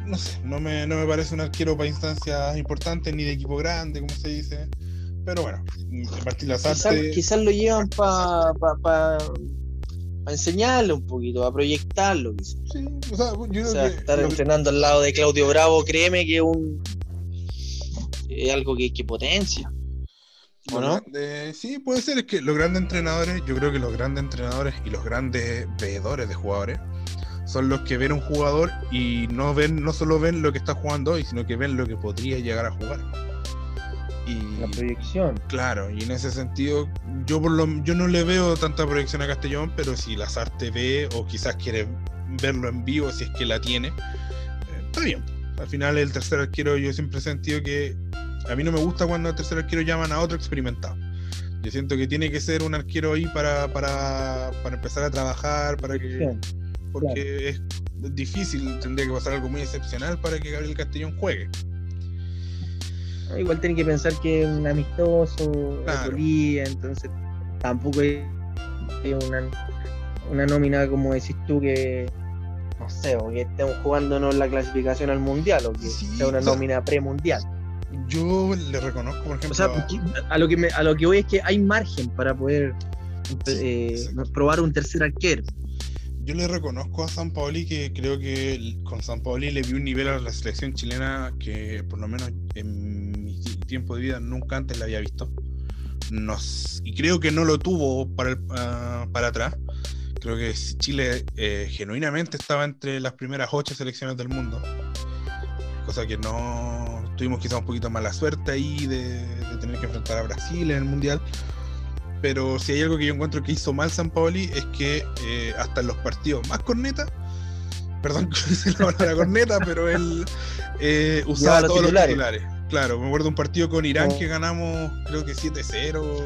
No sé, no me, no me parece un arquero para instancias importantes ni de equipo grande, como se dice. Pero bueno, Martín Quizás Lazarte... quizás lo llevan para pa, pa- pa enseñarle un poquito, a proyectarlo. quizás. Sí, o sea, yo O creo sea, que estar que- entrenando al lado de Claudio Bravo, créeme que es un es algo que, que potencia. ¿O no? grandes- sí, puede ser. Es que los grandes entrenadores, yo creo que los grandes entrenadores y los grandes veedores de jugadores son los que ven un jugador y no ven, no solo ven lo que está jugando hoy, sino que ven lo que podría llegar a jugar. Y La proyección. claro, y en ese sentido, yo por lo, yo no le veo tanta proyección a Castellón, pero si Lazarte ve o quizás quiere verlo en vivo, si es que la tiene, eh, está bien. Al final el tercer arquero yo siempre he sentido que a mí no me gusta cuando al tercer arquero llaman a otro experimentado. Yo siento que tiene que ser un arquero ahí para, para, para empezar a trabajar, para que porque es difícil, tendría que pasar algo muy excepcional para que Gabriel Castellón juegue. Ah, Igual tienen que pensar que es un amistoso, Claro. liga, entonces tampoco es una, una nómina como decís tú que no sé, o que estemos jugándonos la clasificación al mundial o que Sí, sea una o sea, nómina premundial. Yo le reconozco, por ejemplo, O sea, a- lo que me, a lo que voy es que hay margen para poder eh, probar un tercer arquero. yo le reconozco a San Paoli que creo que con San Paoli le vi un nivel a la selección chilena que por lo menos en tiempo de vida nunca antes la había visto. Nos, y creo que no lo tuvo para, el- ah, para atrás. Creo que Chile eh, genuinamente estaba entre las primeras ocho selecciones del mundo. Cosa que no tuvimos quizá un poquito mala suerte ahí de, de tener que enfrentar a Brasil en el Mundial. Pero si hay algo que yo encuentro que hizo mal San Paoli es que eh, hasta en los partidos más corneta, perdón *laughs* que use la palabra corneta, pero él eh, usaba todos los titulares. Claro, me acuerdo de un partido con Irán que ganamos creo que 7-0,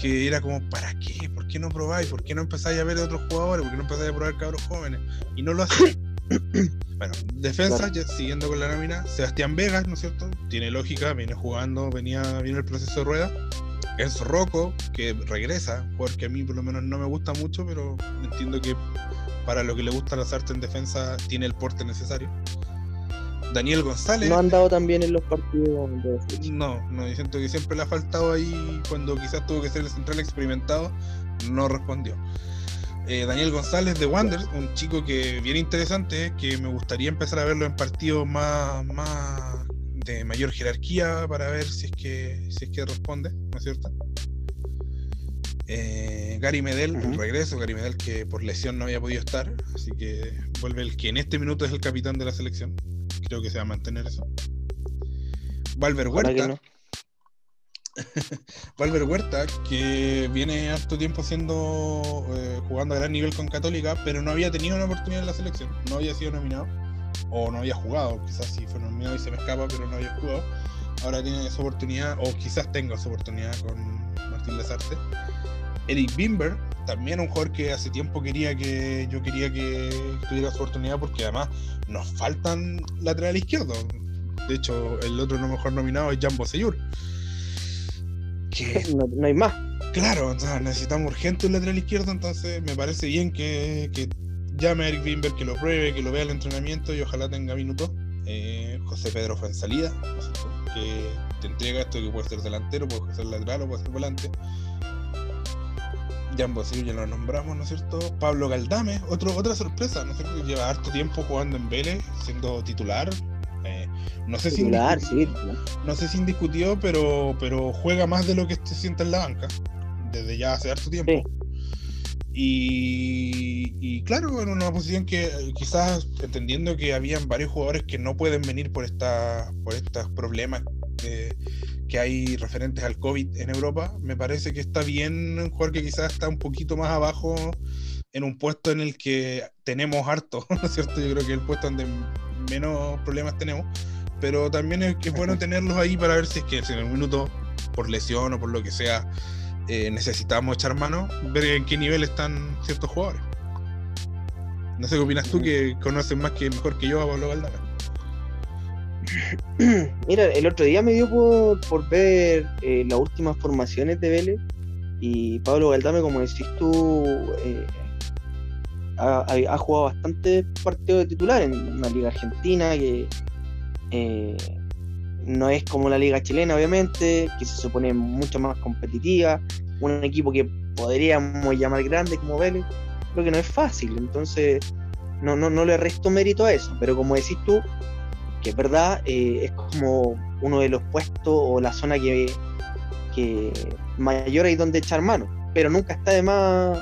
que era como, ¿para qué? ¿Por qué no probáis? ¿Por qué no empezáis a ver a otros jugadores? ¿Por qué no empezáis a probar cabros jóvenes? Y no lo hacen. *coughs* bueno, defensa, Claro. ya siguiendo con la nómina, Sebastián Vegas, ¿no es cierto? Tiene lógica, viene jugando, venía, viene el proceso de rueda. Enzo Rocco, que regresa, jugador que a mí por lo menos no me gusta mucho, pero entiendo que para lo que le gusta las artes en defensa tiene el porte necesario. Daniel González. No han dado tan bien en los partidos de. No, no, yo siento que siempre le ha faltado ahí cuando quizás tuvo que ser el central experimentado, no respondió. Eh, Daniel González de Wanderers, un chico que bien interesante, que me gustaría empezar a verlo en partidos más, más de mayor jerarquía para ver si es que, si es que responde, ¿no es cierto? Eh, Gary Medel, el regreso, Gary Medel que por lesión no había podido estar, así que vuelve el que en este minuto es el capitán de la selección. Creo que se va a mantener eso. Valver Huerta. *laughs* Valver Huerta, que viene harto tiempo siendo eh, jugando a gran nivel con Católica, pero no había tenido una oportunidad en la selección, no había sido nominado, o no había jugado, quizás si fue nominado y se me escapa, pero no había jugado. Ahora tiene esa oportunidad, o quizás tenga esa oportunidad con Martín Lazarte. Eric Bimber, también un jugador que hace tiempo quería que yo quería que tuviera su oportunidad porque además nos faltan lateral izquierdo. De hecho, el otro no mejor nominado es Jambo Seyur. *laughs* no, hay más. Claro, necesitamos urgente un lateral izquierdo, entonces me parece bien que, llame a Eric Bimber, que lo pruebe, que lo vea el entrenamiento y ojalá tenga minutos. Eh, José Pedro fue en salida, que te entrega esto que puede ser delantero, puede ser lateral o puede ser volante. Jan Bosillo ya lo nombramos, ¿no es cierto? Pablo Galdame, otro, otra sorpresa, ¿no es cierto? Lleva harto tiempo jugando en Vélez, siendo titular. Eh, no sé si no sé si indiscutido, pero, pero juega más de lo que se siente en la banca, desde ya hace harto tiempo. Y, y, claro, en una posición que quizás entendiendo que habían varios jugadores que no pueden venir por esta, por estos problemas eh, que hay referentes al COVID en Europa, me parece que está bien un jugador que quizás está un poquito más abajo en un puesto en el que tenemos harto, *laughs* ¿no es cierto? Yo creo que es el puesto donde menos problemas tenemos, pero también es, que bueno *laughs* tenerlos ahí para ver si es que en un minuto, por lesión o por lo que sea, eh, necesitamos echar mano, ver en qué nivel están ciertos jugadores. No sé qué opinas tú, que conoces más que mejor que yo a Pablo Valdana. *clears throat* Mira, el otro día me dio por, ver eh, las últimas formaciones de Vélez y Pablo Galdame, como decís tú, eh, ha, jugado bastante partidos de titular en una liga argentina que eh, no es como la liga chilena, obviamente, que se supone mucho más competitiva, un equipo que podríamos llamar grande como Vélez, creo que no es fácil, entonces no, no, no le resto mérito a eso, pero como decís tú, que es verdad, eh, es como uno de los puestos o la zona que, que mayor hay donde echar mano. Pero nunca está de más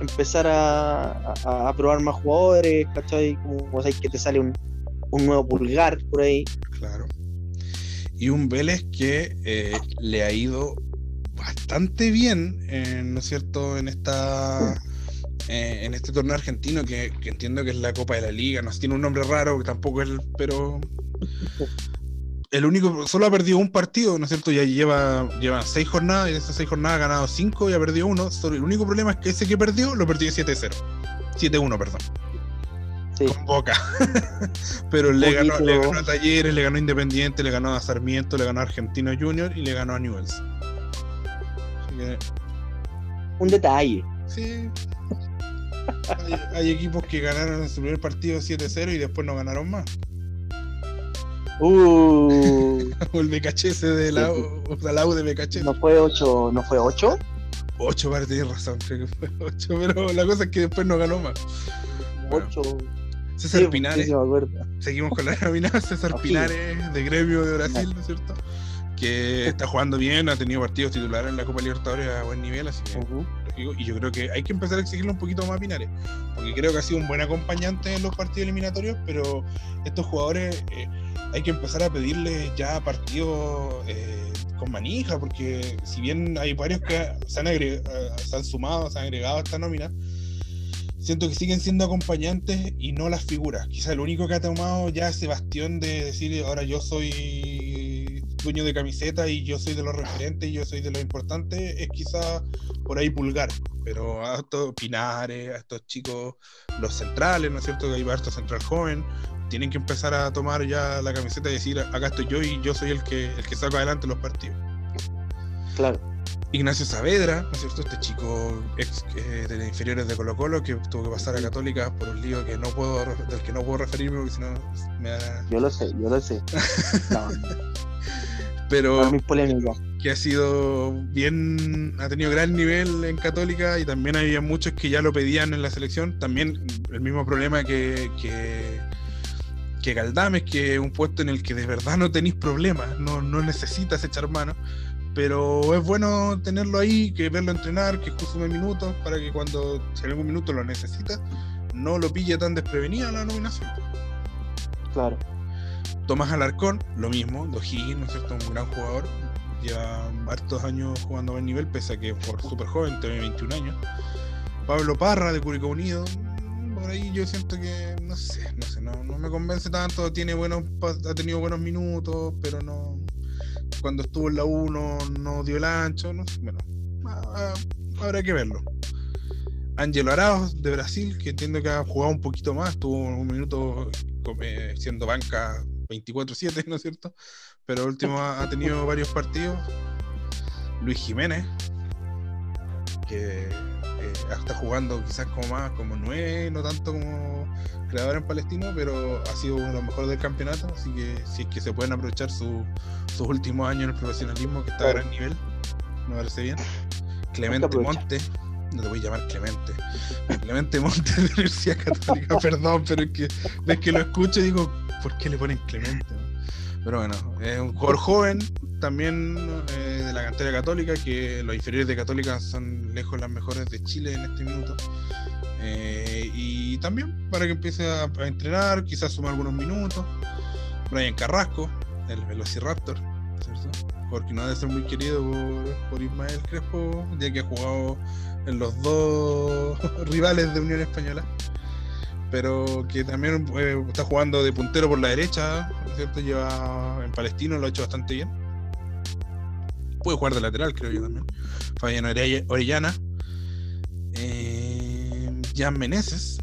empezar a, probar más jugadores, ¿cachai? Como sabes que te sale un, nuevo pulgar por ahí. Claro. Y un Vélez que eh, le ha ido bastante bien, eh, ¿no es cierto?, en esta eh, en este torneo argentino que, entiendo que es la Copa de la Liga, no tiene un nombre raro, que tampoco es, pero el único, solo ha perdido un partido, ¿no es cierto? Ya lleva, lleva seis jornadas y de esas seis jornadas ha ganado cinco y ha perdido uno. Solo el único problema es que ese que perdió lo perdió 7-0. 7-1, perdón. Con Boca. *laughs* Pero le ganó, le ganó, a Talleres, le ganó a Independiente, le ganó a Sarmiento, le ganó a Argentino Junior y le ganó a Newells. Un detalle. Sí, hay, equipos que ganaron en su primer partido 7-0 y después no ganaron más. Uh. *laughs* el BKHS de la, la U de BKHS. ¿No fue 8? ¿No fue 8? 8, vale, tienes razón, creo que fue 8, pero la cosa es que después no ganó más. 8. César Pinares. Seguimos con la *laughs* nominada César Pinares de Gremio de Brasil, ¿no es cierto? Que está jugando bien, ha tenido partidos titulares en la Copa Libertadores a buen nivel, así que y yo creo que hay que empezar a exigirle un poquito más a Pinares, porque creo que ha sido un buen acompañante en los partidos eliminatorios, pero estos jugadores eh, hay que empezar a pedirles ya partidos eh, con manija, porque si bien hay varios que se han, eh, se han sumado, se han agregado a esta nómina, siento que siguen siendo acompañantes y no las figuras. Quizá el único que ha tomado ya ese bastión de decir ahora yo soy dueño de camiseta y yo soy de los referentes y yo soy de los importantes es quizá por ahí Pulgar. Pero a estos Pinares, a estos chicos, los centrales, ¿no es cierto? Que hay harto central joven, tienen que empezar a tomar ya la camiseta y decir acá estoy yo y yo soy el que, el que saco adelante los partidos. Claro. Ignacio Saavedra, ¿no es cierto? Este chico ex eh, de inferiores de Colo Colo que tuvo que pasar a Católica por un lío que no puedo, del que no puedo referirme porque si no me da... Yo lo sé, yo lo sé. *laughs* Pero que ha sido bien, ha tenido gran nivel en Católica y también había muchos que ya lo pedían en la selección. También el mismo problema que, que que Galdames, que es un puesto en el que de verdad no tenéis problemas, no, no necesitas echar mano, pero es bueno tenerlo ahí, que verlo entrenar, que consume minutos, para que cuando si en algún minuto lo necesita, no lo pille tan desprevenida la nominación. Claro. Tomás Alarcón, lo mismo, Dojigin, ¿no es cierto? Un gran jugador, lleva hartos años jugando a buen nivel, pese a que por súper joven, tiene 21 años. Pablo Parra de Curicó Unido, por ahí yo siento que, no sé, no sé, no, me convence tanto, tiene buenos, ha tenido buenos minutos, pero no, cuando estuvo en la 1 no dio el ancho, no sé, bueno, ah, habrá que verlo. Ángelo Arauz de Brasil, que entiendo que ha jugado un poquito más, tuvo un minuto eh, siendo banca 24-7, ¿no es cierto? Pero último ha, tenido varios partidos. Luis Jiménez, que eh, está jugando quizás como más, como nueve, no tanto como creador en Palestino, pero ha sido uno de los mejores del campeonato, así que si es que se pueden aprovechar sus últimos años en el profesionalismo, que está a gran nivel, me parece bien. Clemente Monte, no te voy a llamar Clemente, Clemente Monte de la Universidad Católica, *laughs* perdón, pero es que ves que lo escucho y digo, ¿por qué le ponen Clemente? Pero bueno, es un jugador joven, también eh, de la cantera católica, que los inferiores de Católica son lejos las mejores de Chile en este minuto. Eh, y también para que empiece a, entrenar, quizás sumar algunos minutos. Brian Carrasco, el Velociraptor, ¿cierto? Porque no debe ser muy querido por, Ismael Crespo, ya que ha jugado en los dos *laughs* rivales de Unión Española. Pero que también eh, está jugando de puntero por la derecha, ¿cierto? Lleva en Palestino, lo ha hecho bastante bien. Puede jugar de lateral, creo yo también. Fabián Orellana. Eh, Jan Meneses.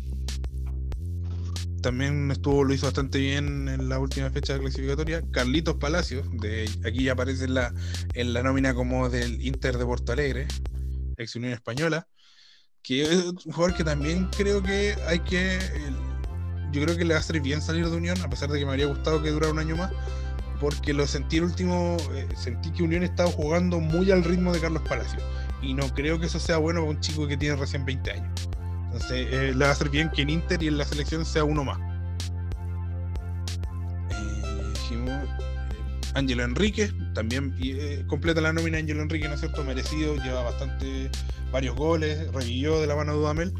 También estuvo, lo hizo bastante bien en la última fecha de clasificatoria. Carlitos Palacios, de aquí ya aparece en la, en la nómina como del Inter de Porto Alegre, ex Unión Española. Que es un jugador que también creo que hay que yo creo que le va a hacer bien salir de Unión, a pesar de que me habría gustado que durara un año más, porque lo sentí el último, eh, sentí que Unión estaba jugando muy al ritmo de Carlos Palacio, y no creo que eso sea bueno para un chico que tiene recién 20 años. Entonces eh, le va a hacer bien que en Inter y en la selección sea uno más. Eh, Ángelo Enrique, también completa la nómina Ángelo Enrique, ¿no es cierto? Merecido, lleva bastante, varios goles, revivió de la mano de Dudamel.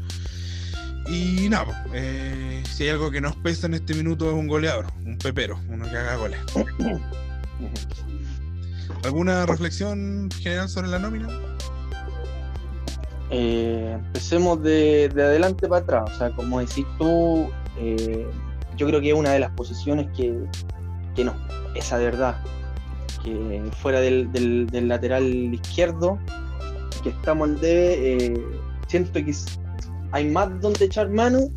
Y nada, eh, si hay algo que nos pesa en este minuto es un goleador, un pepero, uno que haga goles. *coughs* ¿Alguna reflexión general sobre la nómina? Eh, empecemos de, adelante para atrás. O sea, como decís tú, eh, yo creo que es una de las posiciones que, que no, esa verdad. Que fuera del, lateral izquierdo, que estamos al debe, siento que hay más donde echar mano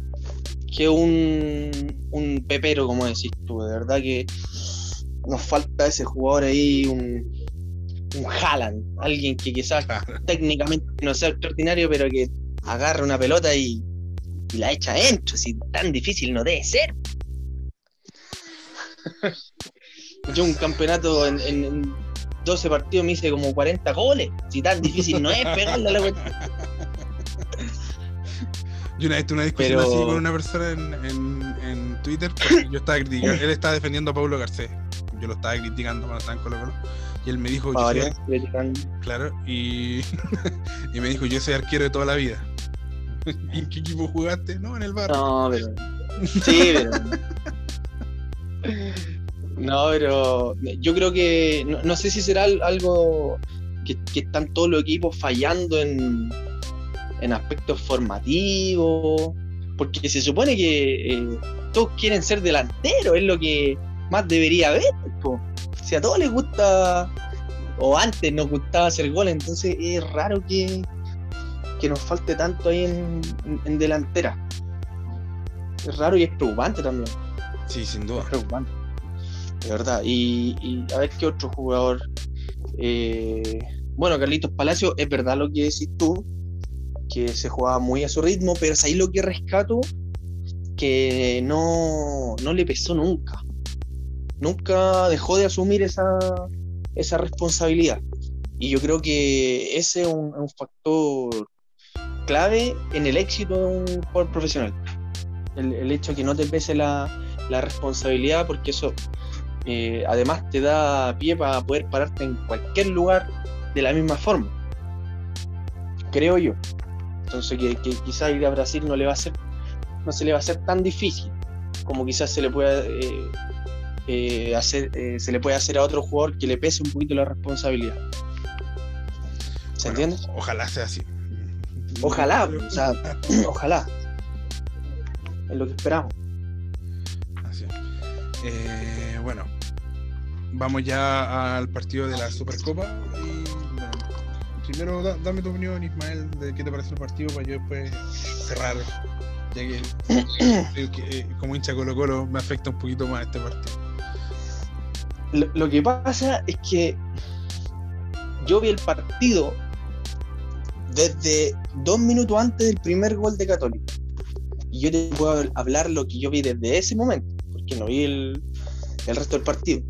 que un, un pepero, como decís tú. De verdad que nos falta ese jugador ahí, un, un Haaland, alguien que quizás técnicamente no sea extraordinario, pero que agarra una pelota y, la echa adentro. Si tan difícil no debe ser. *laughs* Yo un campeonato en, 12 partidos me hice como 40 goles. Si tan difícil no es pegarle a la cuenta. Yo una vez tuve una discusión así con una persona en, en, Twitter yo estaba criticando, él estaba defendiendo a Pablo Garcés. Yo lo estaba criticando cuando estaba en Colo Colo. Y él me dijo, yo soy, claro, y, *laughs* y me dijo, yo soy arquero de toda la vida. *laughs* ¿Y en qué equipo jugaste? No, en el bar. No, pero. Sí, pero. *laughs* No, pero yo creo que no, sé si será algo que, que, están todos los equipos fallando en, en aspectos formativos, porque se supone que eh, todos quieren ser delanteros, es lo que más debería haber. Si a todos les gusta, o antes nos gustaba hacer gol, entonces es raro que, que nos falte tanto ahí en, delantera. Es raro y es preocupante también. Sí, sin duda. Es preocupante. De verdad. Y, a ver qué otro jugador. Eh, bueno, Carlitos Palacio, es verdad lo que decís tú, que se jugaba muy a su ritmo, pero es ahí lo que rescato, que no, no le pesó nunca. Nunca dejó de asumir esa, esa responsabilidad. Y yo creo que ese es un, factor clave en el éxito de un jugador profesional. El, hecho de que no te pese la, la responsabilidad porque eso eh, además te da pie para poder pararte en cualquier lugar de la misma forma. Creo yo. Entonces que, quizás ir a Brasil no le va a ser, no se le va a hacer tan difícil como quizás se le pueda eh, eh, hacer, se le puede hacer a otro jugador que le pese un poquito la responsabilidad. ¿Se entiende? Ojalá sea así. Ojalá, *laughs* o sea, *clears throat* ojalá. Es lo que esperamos. Eh, bueno, vamos ya al partido de la Supercopa. Y, primero, dame tu opinión, Ismael, de qué te parece el partido para yo después cerrar. Ya que, *clears throat* eh, como hincha Colo Colo me afecta un poquito más este partido. lo que pasa es que yo vi el partido desde dos minutos antes del primer gol de Católica. Y yo te puedo hablar lo que yo vi desde ese momento, porque no vi el, resto del partido.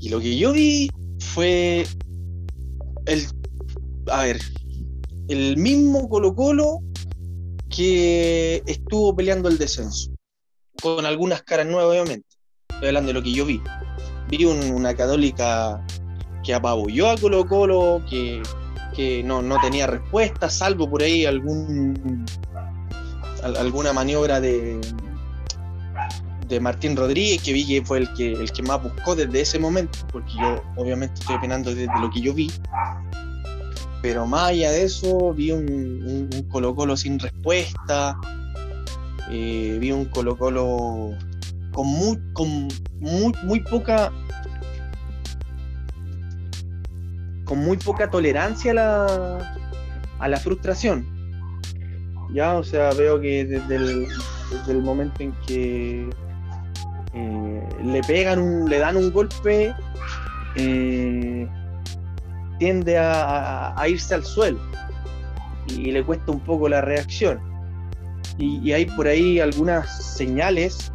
Y lo que yo vi fue el, a ver, el mismo Colo Colo que estuvo peleando el descenso, con algunas caras nuevas obviamente. Estoy hablando de lo que yo vi. Vi una católica que apabulló a Colo Colo, que que no, tenía respuesta, salvo por ahí algún alguna maniobra de, Martín Rodríguez, que vi que fue el que, el que más buscó desde ese momento, porque yo obviamente estoy opinando desde lo que yo vi. Pero más allá de eso, vi un, Colo Colo sin respuesta, eh, vi un Colo Colo con muy, con muy, muy poca con muy poca tolerancia a la, a la frustración. Ya, o sea, veo que desde el, momento en que eh, le pegan, un, le dan un golpe, eh, tiende a, irse al suelo y, le cuesta un poco la reacción. Y, hay por ahí algunas señales.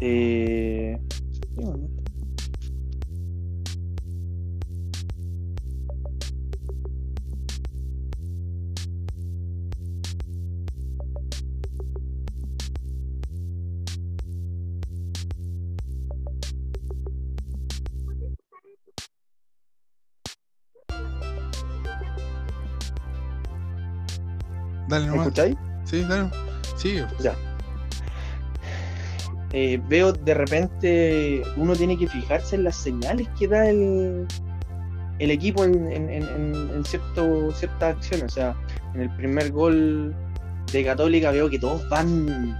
Eh, Dale nomás. ¿Me Sí, dale. Sí. Ya. Eh, veo de repente uno tiene que fijarse en las señales que da el, el equipo en, en, cierto, ciertas acciones. O sea, en el primer gol de Católica veo que todos van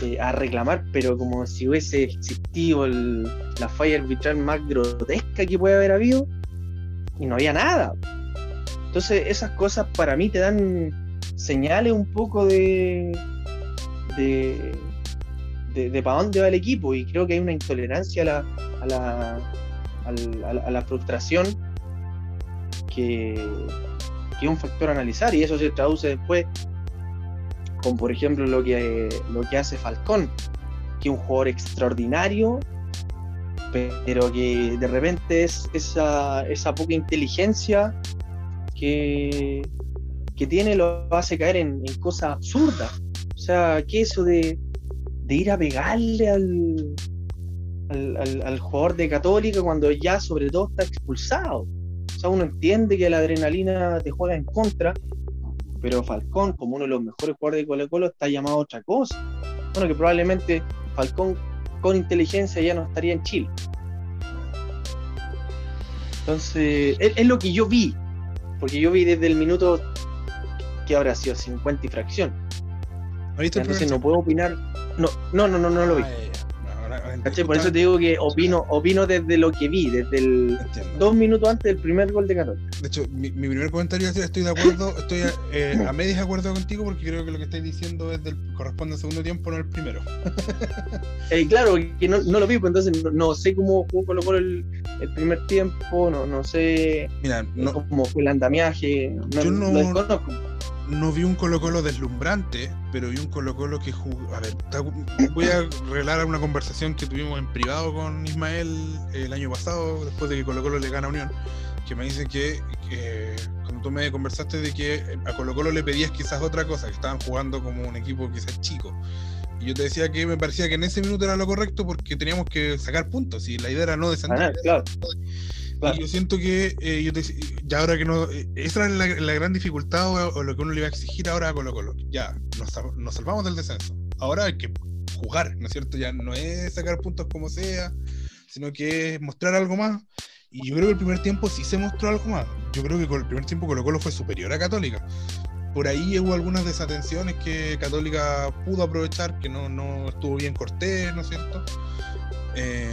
eh, a reclamar, pero como si hubiese existido la falla arbitral más grotesca que puede haber habido, y no había nada. Entonces esas cosas para mí te dan señale un poco de, de, de, para dónde va el equipo y creo que hay una intolerancia a la, a la, a la, frustración que, que, es un factor a analizar y eso se traduce después con por ejemplo lo que, lo que hace Falcón, que es un jugador extraordinario, pero que de repente es esa, esa poca inteligencia que, que tiene lo hace caer en, cosas absurdas. O sea, que eso de, ir a pegarle al, jugador de Católica cuando ya sobre todo está expulsado. O sea, uno entiende que la adrenalina te juega en contra, pero Falcón, como uno de los mejores jugadores de Colo Colo, está llamado a otra cosa. Bueno, que probablemente Falcón con inteligencia ya no estaría en Chile. Entonces, es lo que yo vi, porque yo vi desde el minuto que habrá sido 50 y fracción. Entonces no puedo opinar. No, no, no, no, no lo vi. Ah, Por eso te digo que opino, opino desde lo que vi, desde el dos minutos antes del primer gol de Católica. De hecho, mi, primer comentario es estoy de acuerdo, estoy a, eh, a medias de acuerdo contigo porque creo que lo que estáis diciendo es del, corresponde al segundo tiempo, no al primero. *laughs* eh, claro, que no, no, lo vi, pues entonces no, sé cómo jugó Colo el, el primer tiempo, no, no sé Mira, cómo fue el andamiaje, no, yo no, lo desconozco no vi un Colo Colo deslumbrante, pero vi un Colo Colo que jugó. A ver, voy a revelar una conversación que tuvimos en privado con Ismael el año pasado, después de que Colo Colo le gana Unión, que me dice que, tú me conversaste de que a Colo Colo le pedías quizás otra cosa, que estaban jugando como un equipo quizás chico. Y yo te decía que me parecía que en ese minuto era lo correcto porque teníamos que sacar puntos y la idea era no descender. claro. Yo siento que eh, ya ahora que no. Eh, esa era la, gran dificultad o, lo que uno le iba a exigir ahora a Colo Colo. Ya, nos, nos salvamos del descenso. Ahora hay que jugar, ¿no es cierto? Ya no es sacar puntos como sea, sino que es mostrar algo más. Y yo creo que el primer tiempo sí se mostró algo más. Yo creo que con el primer tiempo Colo Colo fue superior a Católica. Por ahí hubo algunas desatenciones que Católica pudo aprovechar, que no, no estuvo bien Cortés, ¿no es cierto? Eh,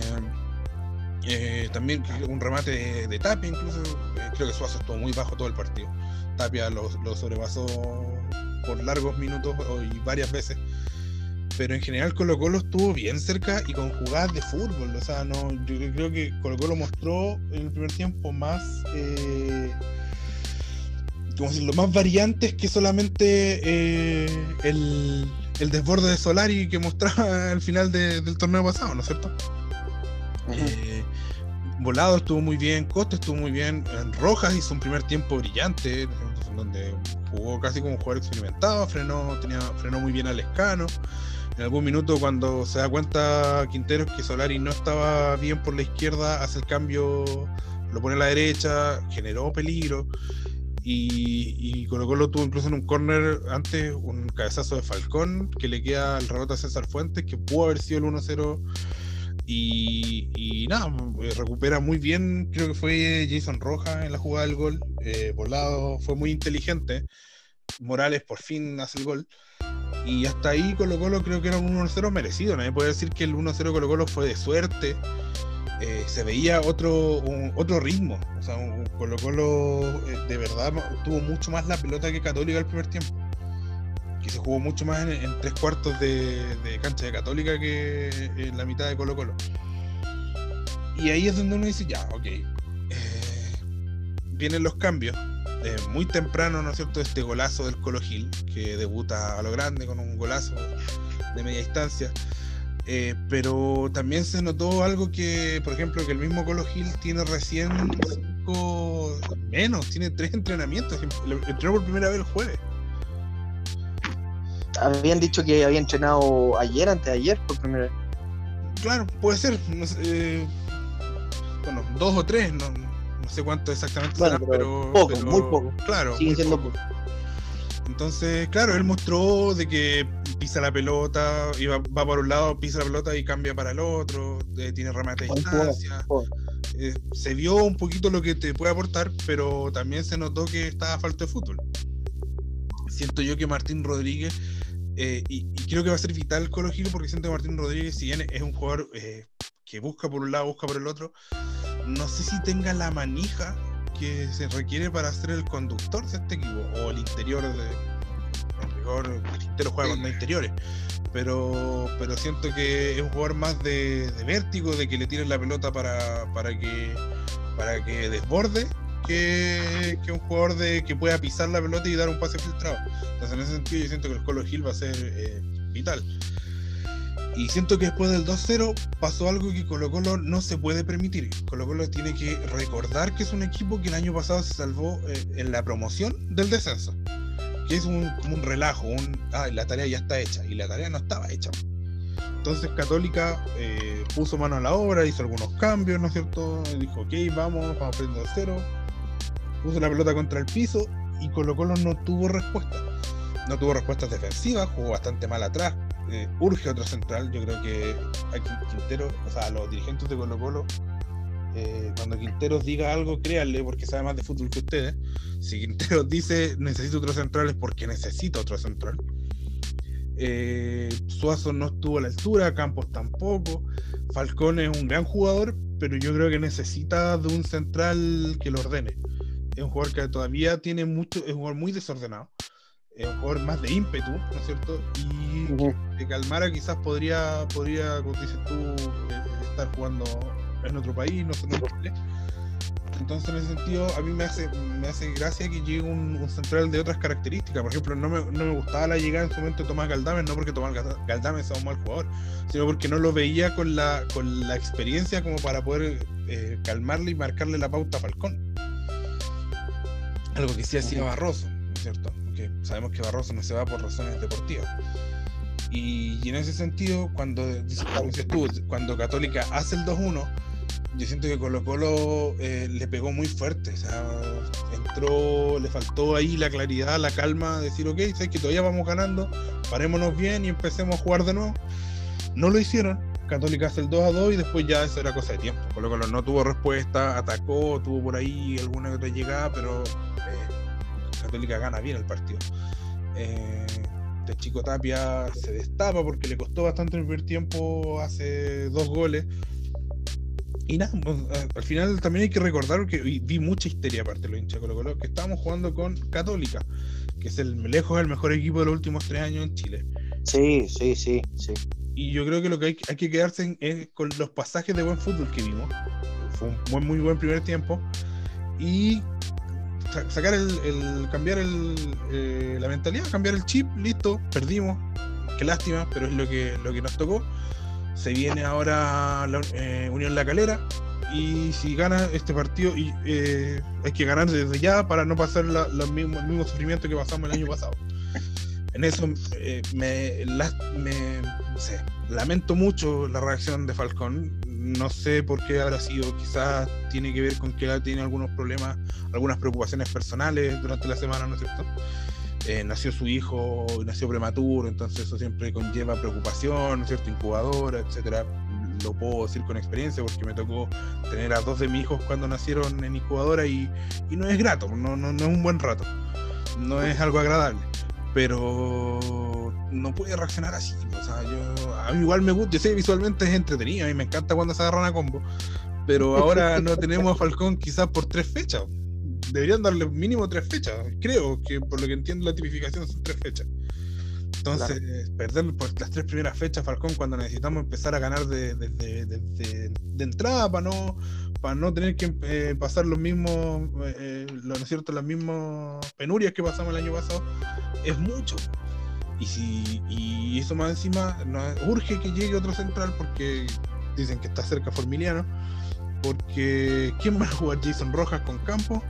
eh, también un remate de, Tapia, incluso. Eh, creo que Suazo estuvo muy bajo todo el partido. Tapia lo, lo sobrepasó por largos minutos y varias veces pero en general Colo Colo estuvo bien cerca y con jugadas de fútbol. O sea, no, yo creo que Colo Colo mostró en el primer tiempo más, eh, como decirlo, más variantes que solamente eh, el, desborde de Solari que mostraba *laughs* al final del torneo pasado, ¿no es cierto? Eh, Volado estuvo muy bien, Costa estuvo muy bien, Rojas hizo un primer tiempo brillante, donde jugó casi como un jugador experimentado, frenó, tenía, frenó muy bien al escano en algún minuto cuando se da cuenta Quinteros que Solari no estaba bien por la izquierda, hace el cambio, lo pone a la derecha, generó peligro. Y, y Colo tuvo incluso en un corner antes un cabezazo de Falcón que le queda al rebote a César Fuentes, que pudo haber sido el 1-0. Y, nada, recupera muy bien, creo que fue Jason Roja en la jugada del gol. Eh, volado, fue muy inteligente. Morales por fin hace el gol. Y hasta ahí Colo Colo creo que era un 1-0 merecido. Nadie puede decir que el 1-0 Colo Colo fue de suerte. Eh, se veía otro, otro ritmo. O sea, Colo Colo eh, de verdad tuvo mucho más la pelota que Católica el primer tiempo. Se jugó mucho más en, tres cuartos de, cancha de Católica que en la mitad de Colo Colo. Y ahí es donde uno dice, ya, ok. Eh, vienen los cambios eh, muy temprano, ¿no es cierto?, este golazo del Colo Gil, que debuta a lo grande con un golazo de media distancia. Eh, pero también se notó algo que, por ejemplo, que el mismo Colo Gil tiene recién cinco, menos, tiene tres entrenamientos. Entrenó por primera vez el jueves. Habían dicho que había entrenado ayer, antes de ayer, por primera vez. Claro, puede ser. Eh, bueno, dos o tres, no, no sé cuánto exactamente pero, poco, muy poco. Claro, muy poco. Entonces, claro, él mostró de que pisa la pelota, y va, por un lado, pisa la pelota y cambia para el otro, tiene remate de distancia. Eh, se vio un poquito lo que te puede aportar, pero también se notó que estaba falta de fútbol. Siento yo que Martín Rodríguez, eh, y, creo que va a ser vital Colo Giro porque siento que Martín Rodríguez, si bien es un jugador eh, que busca por un lado, busca por el otro, no sé si tenga la manija que se requiere para ser el conductor de este equipo o el interior de mejor el Quintero juega con los interiores pero pero siento que es un jugador más de, vértigo de que le tiren la pelota para, para que para que desborde que, un jugador de que pueda pisar la pelota y dar un pase filtrado entonces en ese sentido yo siento que el Colo Gil va a ser eh, vital y siento que después del 2-0 pasó algo que Colo Colo no se puede permitir. Colo Colo tiene que recordar que es un equipo que el año pasado se salvó eh, en la promoción del descenso. Que es un, como un relajo, un, ah, la tarea ya está hecha. Y la tarea no estaba hecha. Entonces Católica eh, puso mano a la obra, hizo algunos cambios, ¿no es cierto? Dijo, ok, vamos, vamos a prender 2-0. Puso la pelota contra el piso y Colo Colo no tuvo respuesta. No tuvo respuestas defensivas, jugó bastante mal atrás, eh, urge otro central. Yo creo que aquí Quintero, o sea, los dirigentes de Colo Colo, eh, cuando Quinteros diga algo, créanle, porque sabe más de fútbol que ustedes. Si Quinteros *laughs* dice necesito otro central es porque necesita otro central. Eh, Suazo no estuvo a la altura, Campos tampoco. Falcón es un gran jugador, pero yo creo que necesita de un central que lo ordene. Es un jugador que todavía tiene mucho, es un jugador muy desordenado es un jugador más de ímpetu, ¿no es cierto? Y de Calmara quizás podría, podría, como dices tú, eh, estar jugando en otro país, no sé, no sé. Entonces, en ese sentido, a mí me hace, me hace gracia que llegue un, central de otras características. Por ejemplo, no me, no me, gustaba la llegada en su momento de Tomás Galdames, no porque Tomás Galdames sea un mal jugador, sino porque no lo veía con la, con la experiencia como para poder eh, calmarle y marcarle la pauta a Falcón Algo que sí hacía Barroso, ¿no es cierto? Porque sabemos que Barroso no se va por razones deportivas. Y, en ese sentido, cuando, cuando Católica hace el 2-1, yo siento que Colo Colo eh, le pegó muy fuerte. O sea, entró, le faltó ahí la claridad, la calma, decir, ok, sé que todavía vamos ganando, parémonos bien y empecemos a jugar de nuevo. No lo hicieron. Católica hace el 2 a 2 y después ya eso era cosa de tiempo. Colo Colo no tuvo respuesta, atacó, tuvo por ahí alguna que otra llegada, pero Católica gana bien el partido. Eh, este Chico Tapia se destapa porque le costó bastante el primer tiempo, hace dos goles y nada, pues, al final también hay que recordar que vi mucha histeria aparte de los hinchas Colo Colo, que estábamos jugando con Católica, que es el lejos el mejor equipo de los últimos tres años en Chile. Sí, sí, sí, sí. Y yo creo que lo que hay, hay que quedarse es con los pasajes de buen fútbol que vimos. Fue un buen, muy buen primer tiempo. Y sacar el, cambiar el, eh, la mentalidad, cambiar el chip, listo, perdimos. Qué lástima, pero es lo que, lo que nos tocó. Se viene ahora la, eh, Unión La Calera y si gana este partido y eh, hay que ganar desde ya para no pasar el mismo sufrimiento que pasamos el año pasado. En eso eh, me, lamento mucho la reacción de Falcón. No sé por qué habrá sido. Quizás tiene que ver con que tiene algunos problemas, algunas preocupaciones personales durante la semana, ¿no es cierto? Eh, nació su hijo, nació prematuro, entonces eso siempre conlleva preocupación, ¿cierto? Incubadora, etcétera. Lo puedo decir con experiencia porque me tocó tener a dos de mis hijos cuando nacieron en incubadora y, no es grato, no, no, no es un buen rato, no es algo agradable pero no puede reaccionar así. O sea, yo, a mí igual me gusta, yo sé visualmente es entretenido, a mí me encanta cuando se agarran a combo, pero *laughs* ahora no tenemos a Falcón quizás por tres fechas deberían darle mínimo tres fechas. Creo que por lo que entiendo la tipificación son tres fechas. Entonces, perder por las tres primeras fechas, Falcón, cuando necesitamos empezar a ganar de, de, entrada para no, para no tener que eh, pasar los mismos, eh, lo, ¿no es cierto? las mismas penurias que pasamos el año pasado, es mucho. Y, si, y eso más encima, urge que llegue otro central porque dicen que está cerca Formiliano. Porque ¿quién va a jugar Jason Rojas con Campo?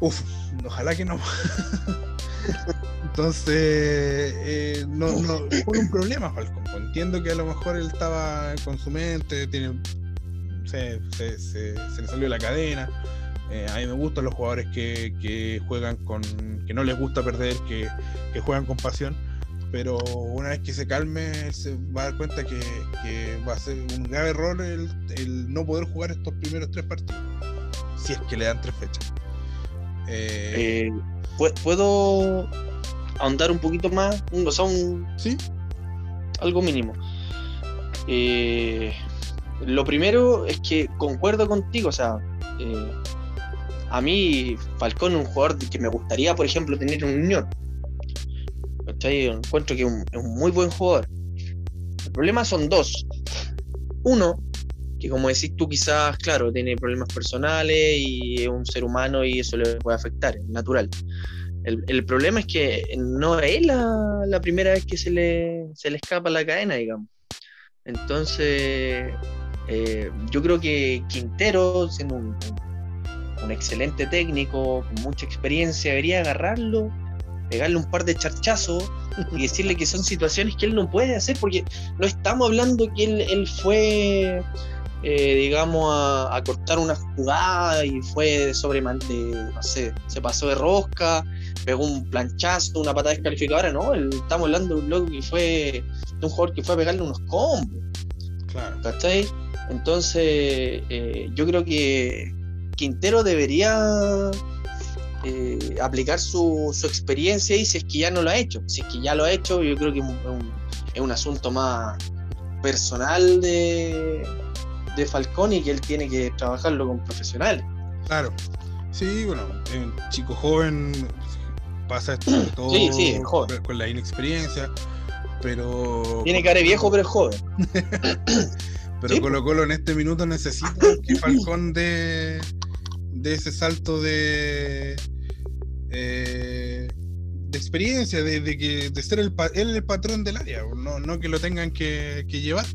Uf, ojalá que no. *laughs* Entonces, eh, no, no, fue un problema Falcón. Entiendo que a lo mejor él estaba con su mente, tiene, se, se, le salió la cadena. Eh, a mí me gustan los jugadores que, juegan con. que no les gusta perder, que, juegan con pasión. Pero una vez que se calme, se va a dar cuenta que, va a ser un grave error el, el no poder jugar estos primeros tres partidos. Si es que le dan tres fechas. Eh, ¿Puedo ahondar un poquito más? O sea, un, ¿Sí? algo mínimo. Eh, lo primero es que concuerdo contigo, o sea, eh, a mí Falcón es un jugador que me gustaría, por ejemplo, tener en Unión. Encuentro que es un muy buen jugador. El problema son dos. Uno, que como decís tú quizás, claro, tiene problemas personales y es un ser humano y eso le puede afectar, es natural. El, problema es que no es la, primera vez que se le, se le escapa la cadena, digamos. Entonces, eh, yo creo que Quintero, siendo un, un, excelente técnico, con mucha experiencia, debería agarrarlo, pegarle un par de charchazos y decirle que son situaciones que él no puede hacer, porque no estamos hablando que él, él fue eh, digamos, a, cortar una jugada y fue sobre, no sé, se pasó de rosca, pegó un planchazo, una patada descalificadora, no, estamos hablando de un loco que fue, de un jugador que fue a pegarle unos combos. Claro. ¿Cachai? Entonces, eh, yo creo que Quintero debería eh, aplicar su, su, experiencia y si es que ya no lo ha hecho. Si es que ya lo ha hecho, yo creo que es un, es un asunto más personal de, de Falcone y que él tiene que trabajarlo con profesionales. Claro. Sí, bueno, chico joven pasa esto todo con la inexperiencia, pero... Tiene cara de viejo, pero es joven. *laughs* pero Colo Colo en este minuto necesita que Falcón dé, de ese salto de... Eh, de experiencia, de, que, de ser el, él el patrón del área, no, no que lo tengan que, que llevar.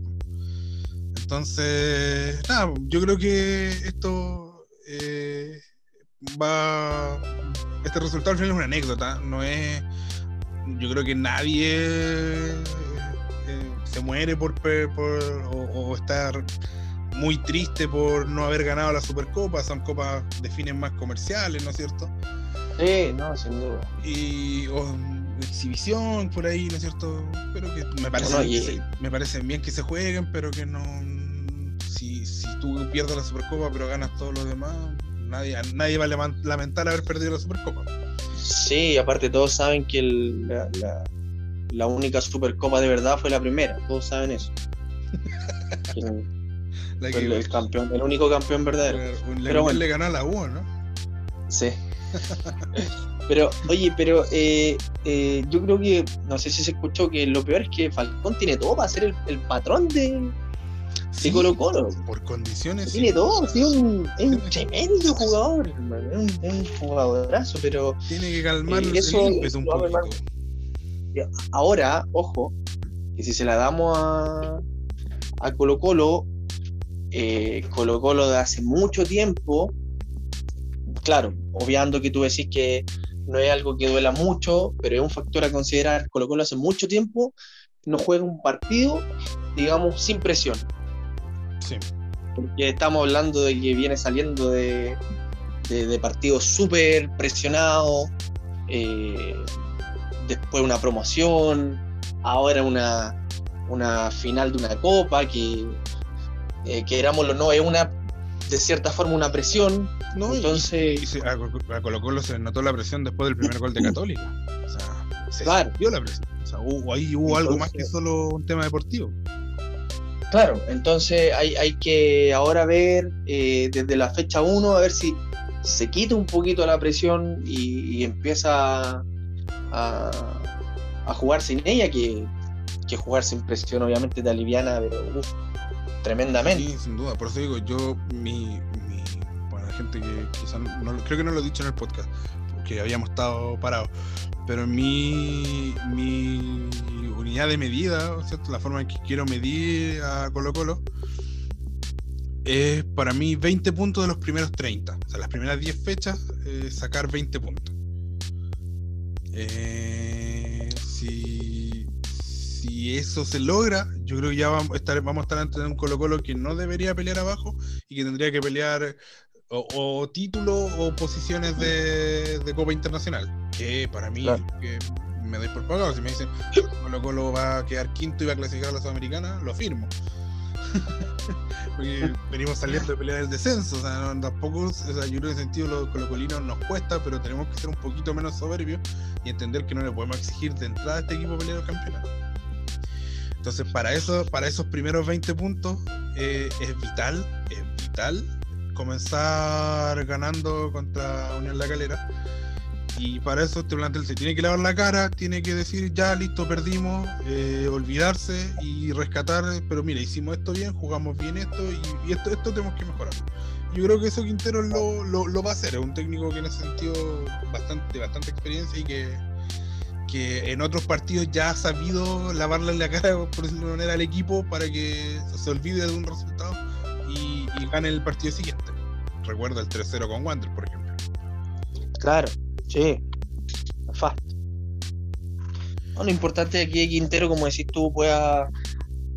Entonces, nada, yo creo que esto, eh, va. Este resultado al final es una anécdota, no es. Yo creo que nadie se muere por, o, estar muy triste por no haber ganado la Supercopa, son copas de fines más comerciales, ¿no es cierto? Sí, no, sin duda. Y exhibición por ahí, ¿no es cierto? Pero que me parece, me parecen bien que se jueguen, pero que no. Si, si tú pierdes la Supercopa pero ganas todos los demás, nadie, nadie va a lamentar haber perdido la Supercopa. Sí, aparte todos saben que la, la, única Supercopa de verdad fue la primera, todos saben eso. *laughs* el, campeón, el único campeón verdadero. Pero, bueno. le ganó a la U, ¿no? Sí. *laughs* Pero, oye, pero eh, eh, yo creo que, no sé si se escuchó, que lo peor es que Falcón tiene todo para ser el, patrón de, Colo Colo. Por condiciones. Tiene todo, es un, tremendo jugador, es un, jugadorazo, pero. Tiene que calmar eh, eso, un poco. Ahora, ojo, que si se la damos a, a Colo Colo, Colo Colo de hace mucho tiempo, claro, obviando que tú decís que no es algo que duela mucho, pero es un factor a considerar. Colo Colo hace mucho tiempo no juega un partido, digamos, sin presión. Sí. Porque estamos hablando de que viene saliendo de, de, partidos súper presionados, eh, después una promoción, ahora una, una final de una copa que, eh, querámoslo no, es una de cierta forma una presión. ¿no? Entonces. a, Colo Colo se notó la presión después del primer gol de Católica. O sea, se claro. la presión. O sea, hubo, ahí hubo algo más que solo un tema deportivo. Claro, entonces hay, hay que ahora ver eh, desde la fecha 1 a ver si se quita un poquito la presión y, empieza a, jugar sin ella, que, que, jugar sin presión obviamente te aliviana, pero tremendamente. Sí, sin duda, por eso digo, yo, mi, mi para la gente que quizás, no, creo que no lo he dicho en el podcast, porque habíamos estado parados, pero mi, mi unidad de medida, ¿cierto? la forma en que quiero medir a Colo Colo, es para mí 20 puntos de los primeros 30. O sea, las primeras 10 fechas, eh, sacar 20 puntos. Eh, si, si eso se logra, yo creo que ya vamos a estar, vamos a estar ante un Colo Colo que no debería pelear abajo y que tendría que pelear o, títulos o posiciones de, Copa Internacional. Que para mí, que me doy por pagado. Si me dicen Colo Colo va a quedar quinto y va a clasificar a la Sudamericana, lo firmo. *laughs* Porque *laughs* venimos saliendo de pelear el descenso. O sea, tampoco, o sea, yo creo que en sentido los colocolinos nos cuesta, pero tenemos que ser un poquito menos soberbios y entender que no le podemos exigir de entrada a este equipo pelear el campeonato. Entonces, para, eso, para esos primeros 20 puntos eh, es vital, es vital comenzar ganando contra Unión La Calera. Y para eso este plantel se tiene que lavar la cara, tiene que decir ya listo, perdimos, eh, olvidarse y rescatar, pero mira, hicimos esto bien, jugamos bien esto y, esto, esto tenemos que mejorar. Yo creo que eso Quintero lo, lo, va a hacer, es un técnico que en ese sentido bastante, bastante experiencia y que, que en otros partidos ya ha sabido lavarle la cara, *laughs* por decirlo de manera, al equipo para que se olvide de un resultado y, gane el partido siguiente. Recuerda el 3-0 con Wander, por ejemplo. Claro, sí. Fast. lo importante es que Quintero, como decís tú, pueda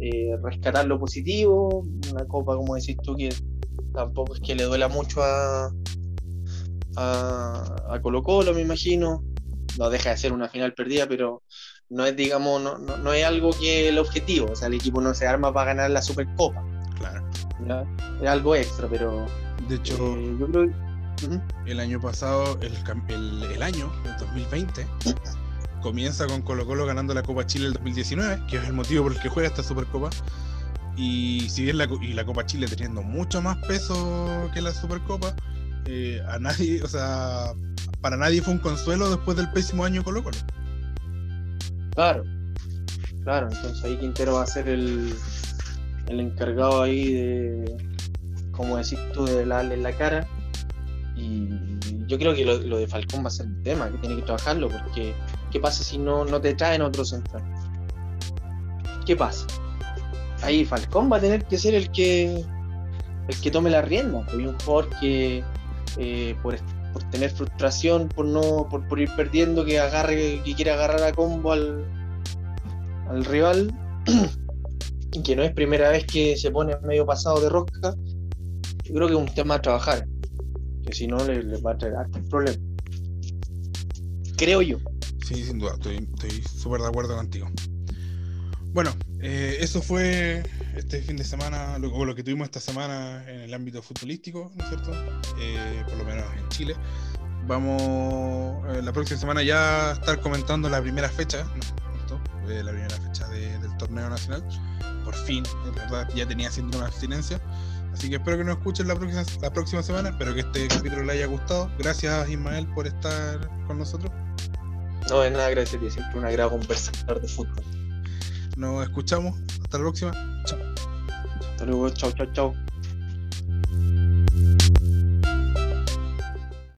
eh, rescatar lo positivo. Una copa, como decís tú, que tampoco es que le duela mucho a, a, a Colo Colo, me imagino no deja de ser una final perdida, pero no es, digamos, no, no, es algo que el objetivo, o sea, el equipo no se arma para ganar la Supercopa. Claro. Es algo extra, pero... De hecho, eh, yo creo el año pasado, el, el, año, el 2020, comienza con Colo Colo ganando la Copa Chile el 2019, que es el motivo por el que juega esta Supercopa. Y si bien la, y la Copa Chile teniendo mucho más peso que la Supercopa, eh, a nadie, o sea, para nadie fue un consuelo después del pésimo año Colo Colo. Claro, claro, entonces ahí Quintero va a ser el, el encargado ahí de, como decís tú, de darle la cara. Y yo creo que lo, de Falcón va a ser un tema, que tiene que trabajarlo, porque ¿qué pasa si no, no te traen otro central? ¿Qué pasa? Ahí Falcón va a tener que ser el que el que tome la rienda, hay un jugador que eh, por, por tener frustración, por no, por, por ir perdiendo, que agarre, que quiere agarrar a combo al, al rival, *clears throat* que no es primera vez que se pone medio pasado de rosca, yo creo que es un tema a trabajar, que si no le, le va a traer hartos problemas. Creo yo. Sí, sin duda, estoy súper de acuerdo contigo. Bueno, eh, eso fue este fin de semana, lo, o lo que tuvimos esta semana en el ámbito futbolístico, ¿no es cierto? Eh, por lo menos en Chile. Vamos eh, la próxima semana ya a estar comentando la primera fecha, ¿no? Eh, la primera fecha de- del torneo nacional. Por fin, en verdad, ya tenía haciendo una abstinencia. Así que espero que nos escuchen la próxima, la próxima semana. Espero que este capítulo les haya gustado. Gracias, Ismael, por estar con nosotros. No es nada, gracias a siempre un agrado conversar de fútbol. Nos escuchamos. Hasta la próxima. Chao. Hasta luego, chao, chao, chao.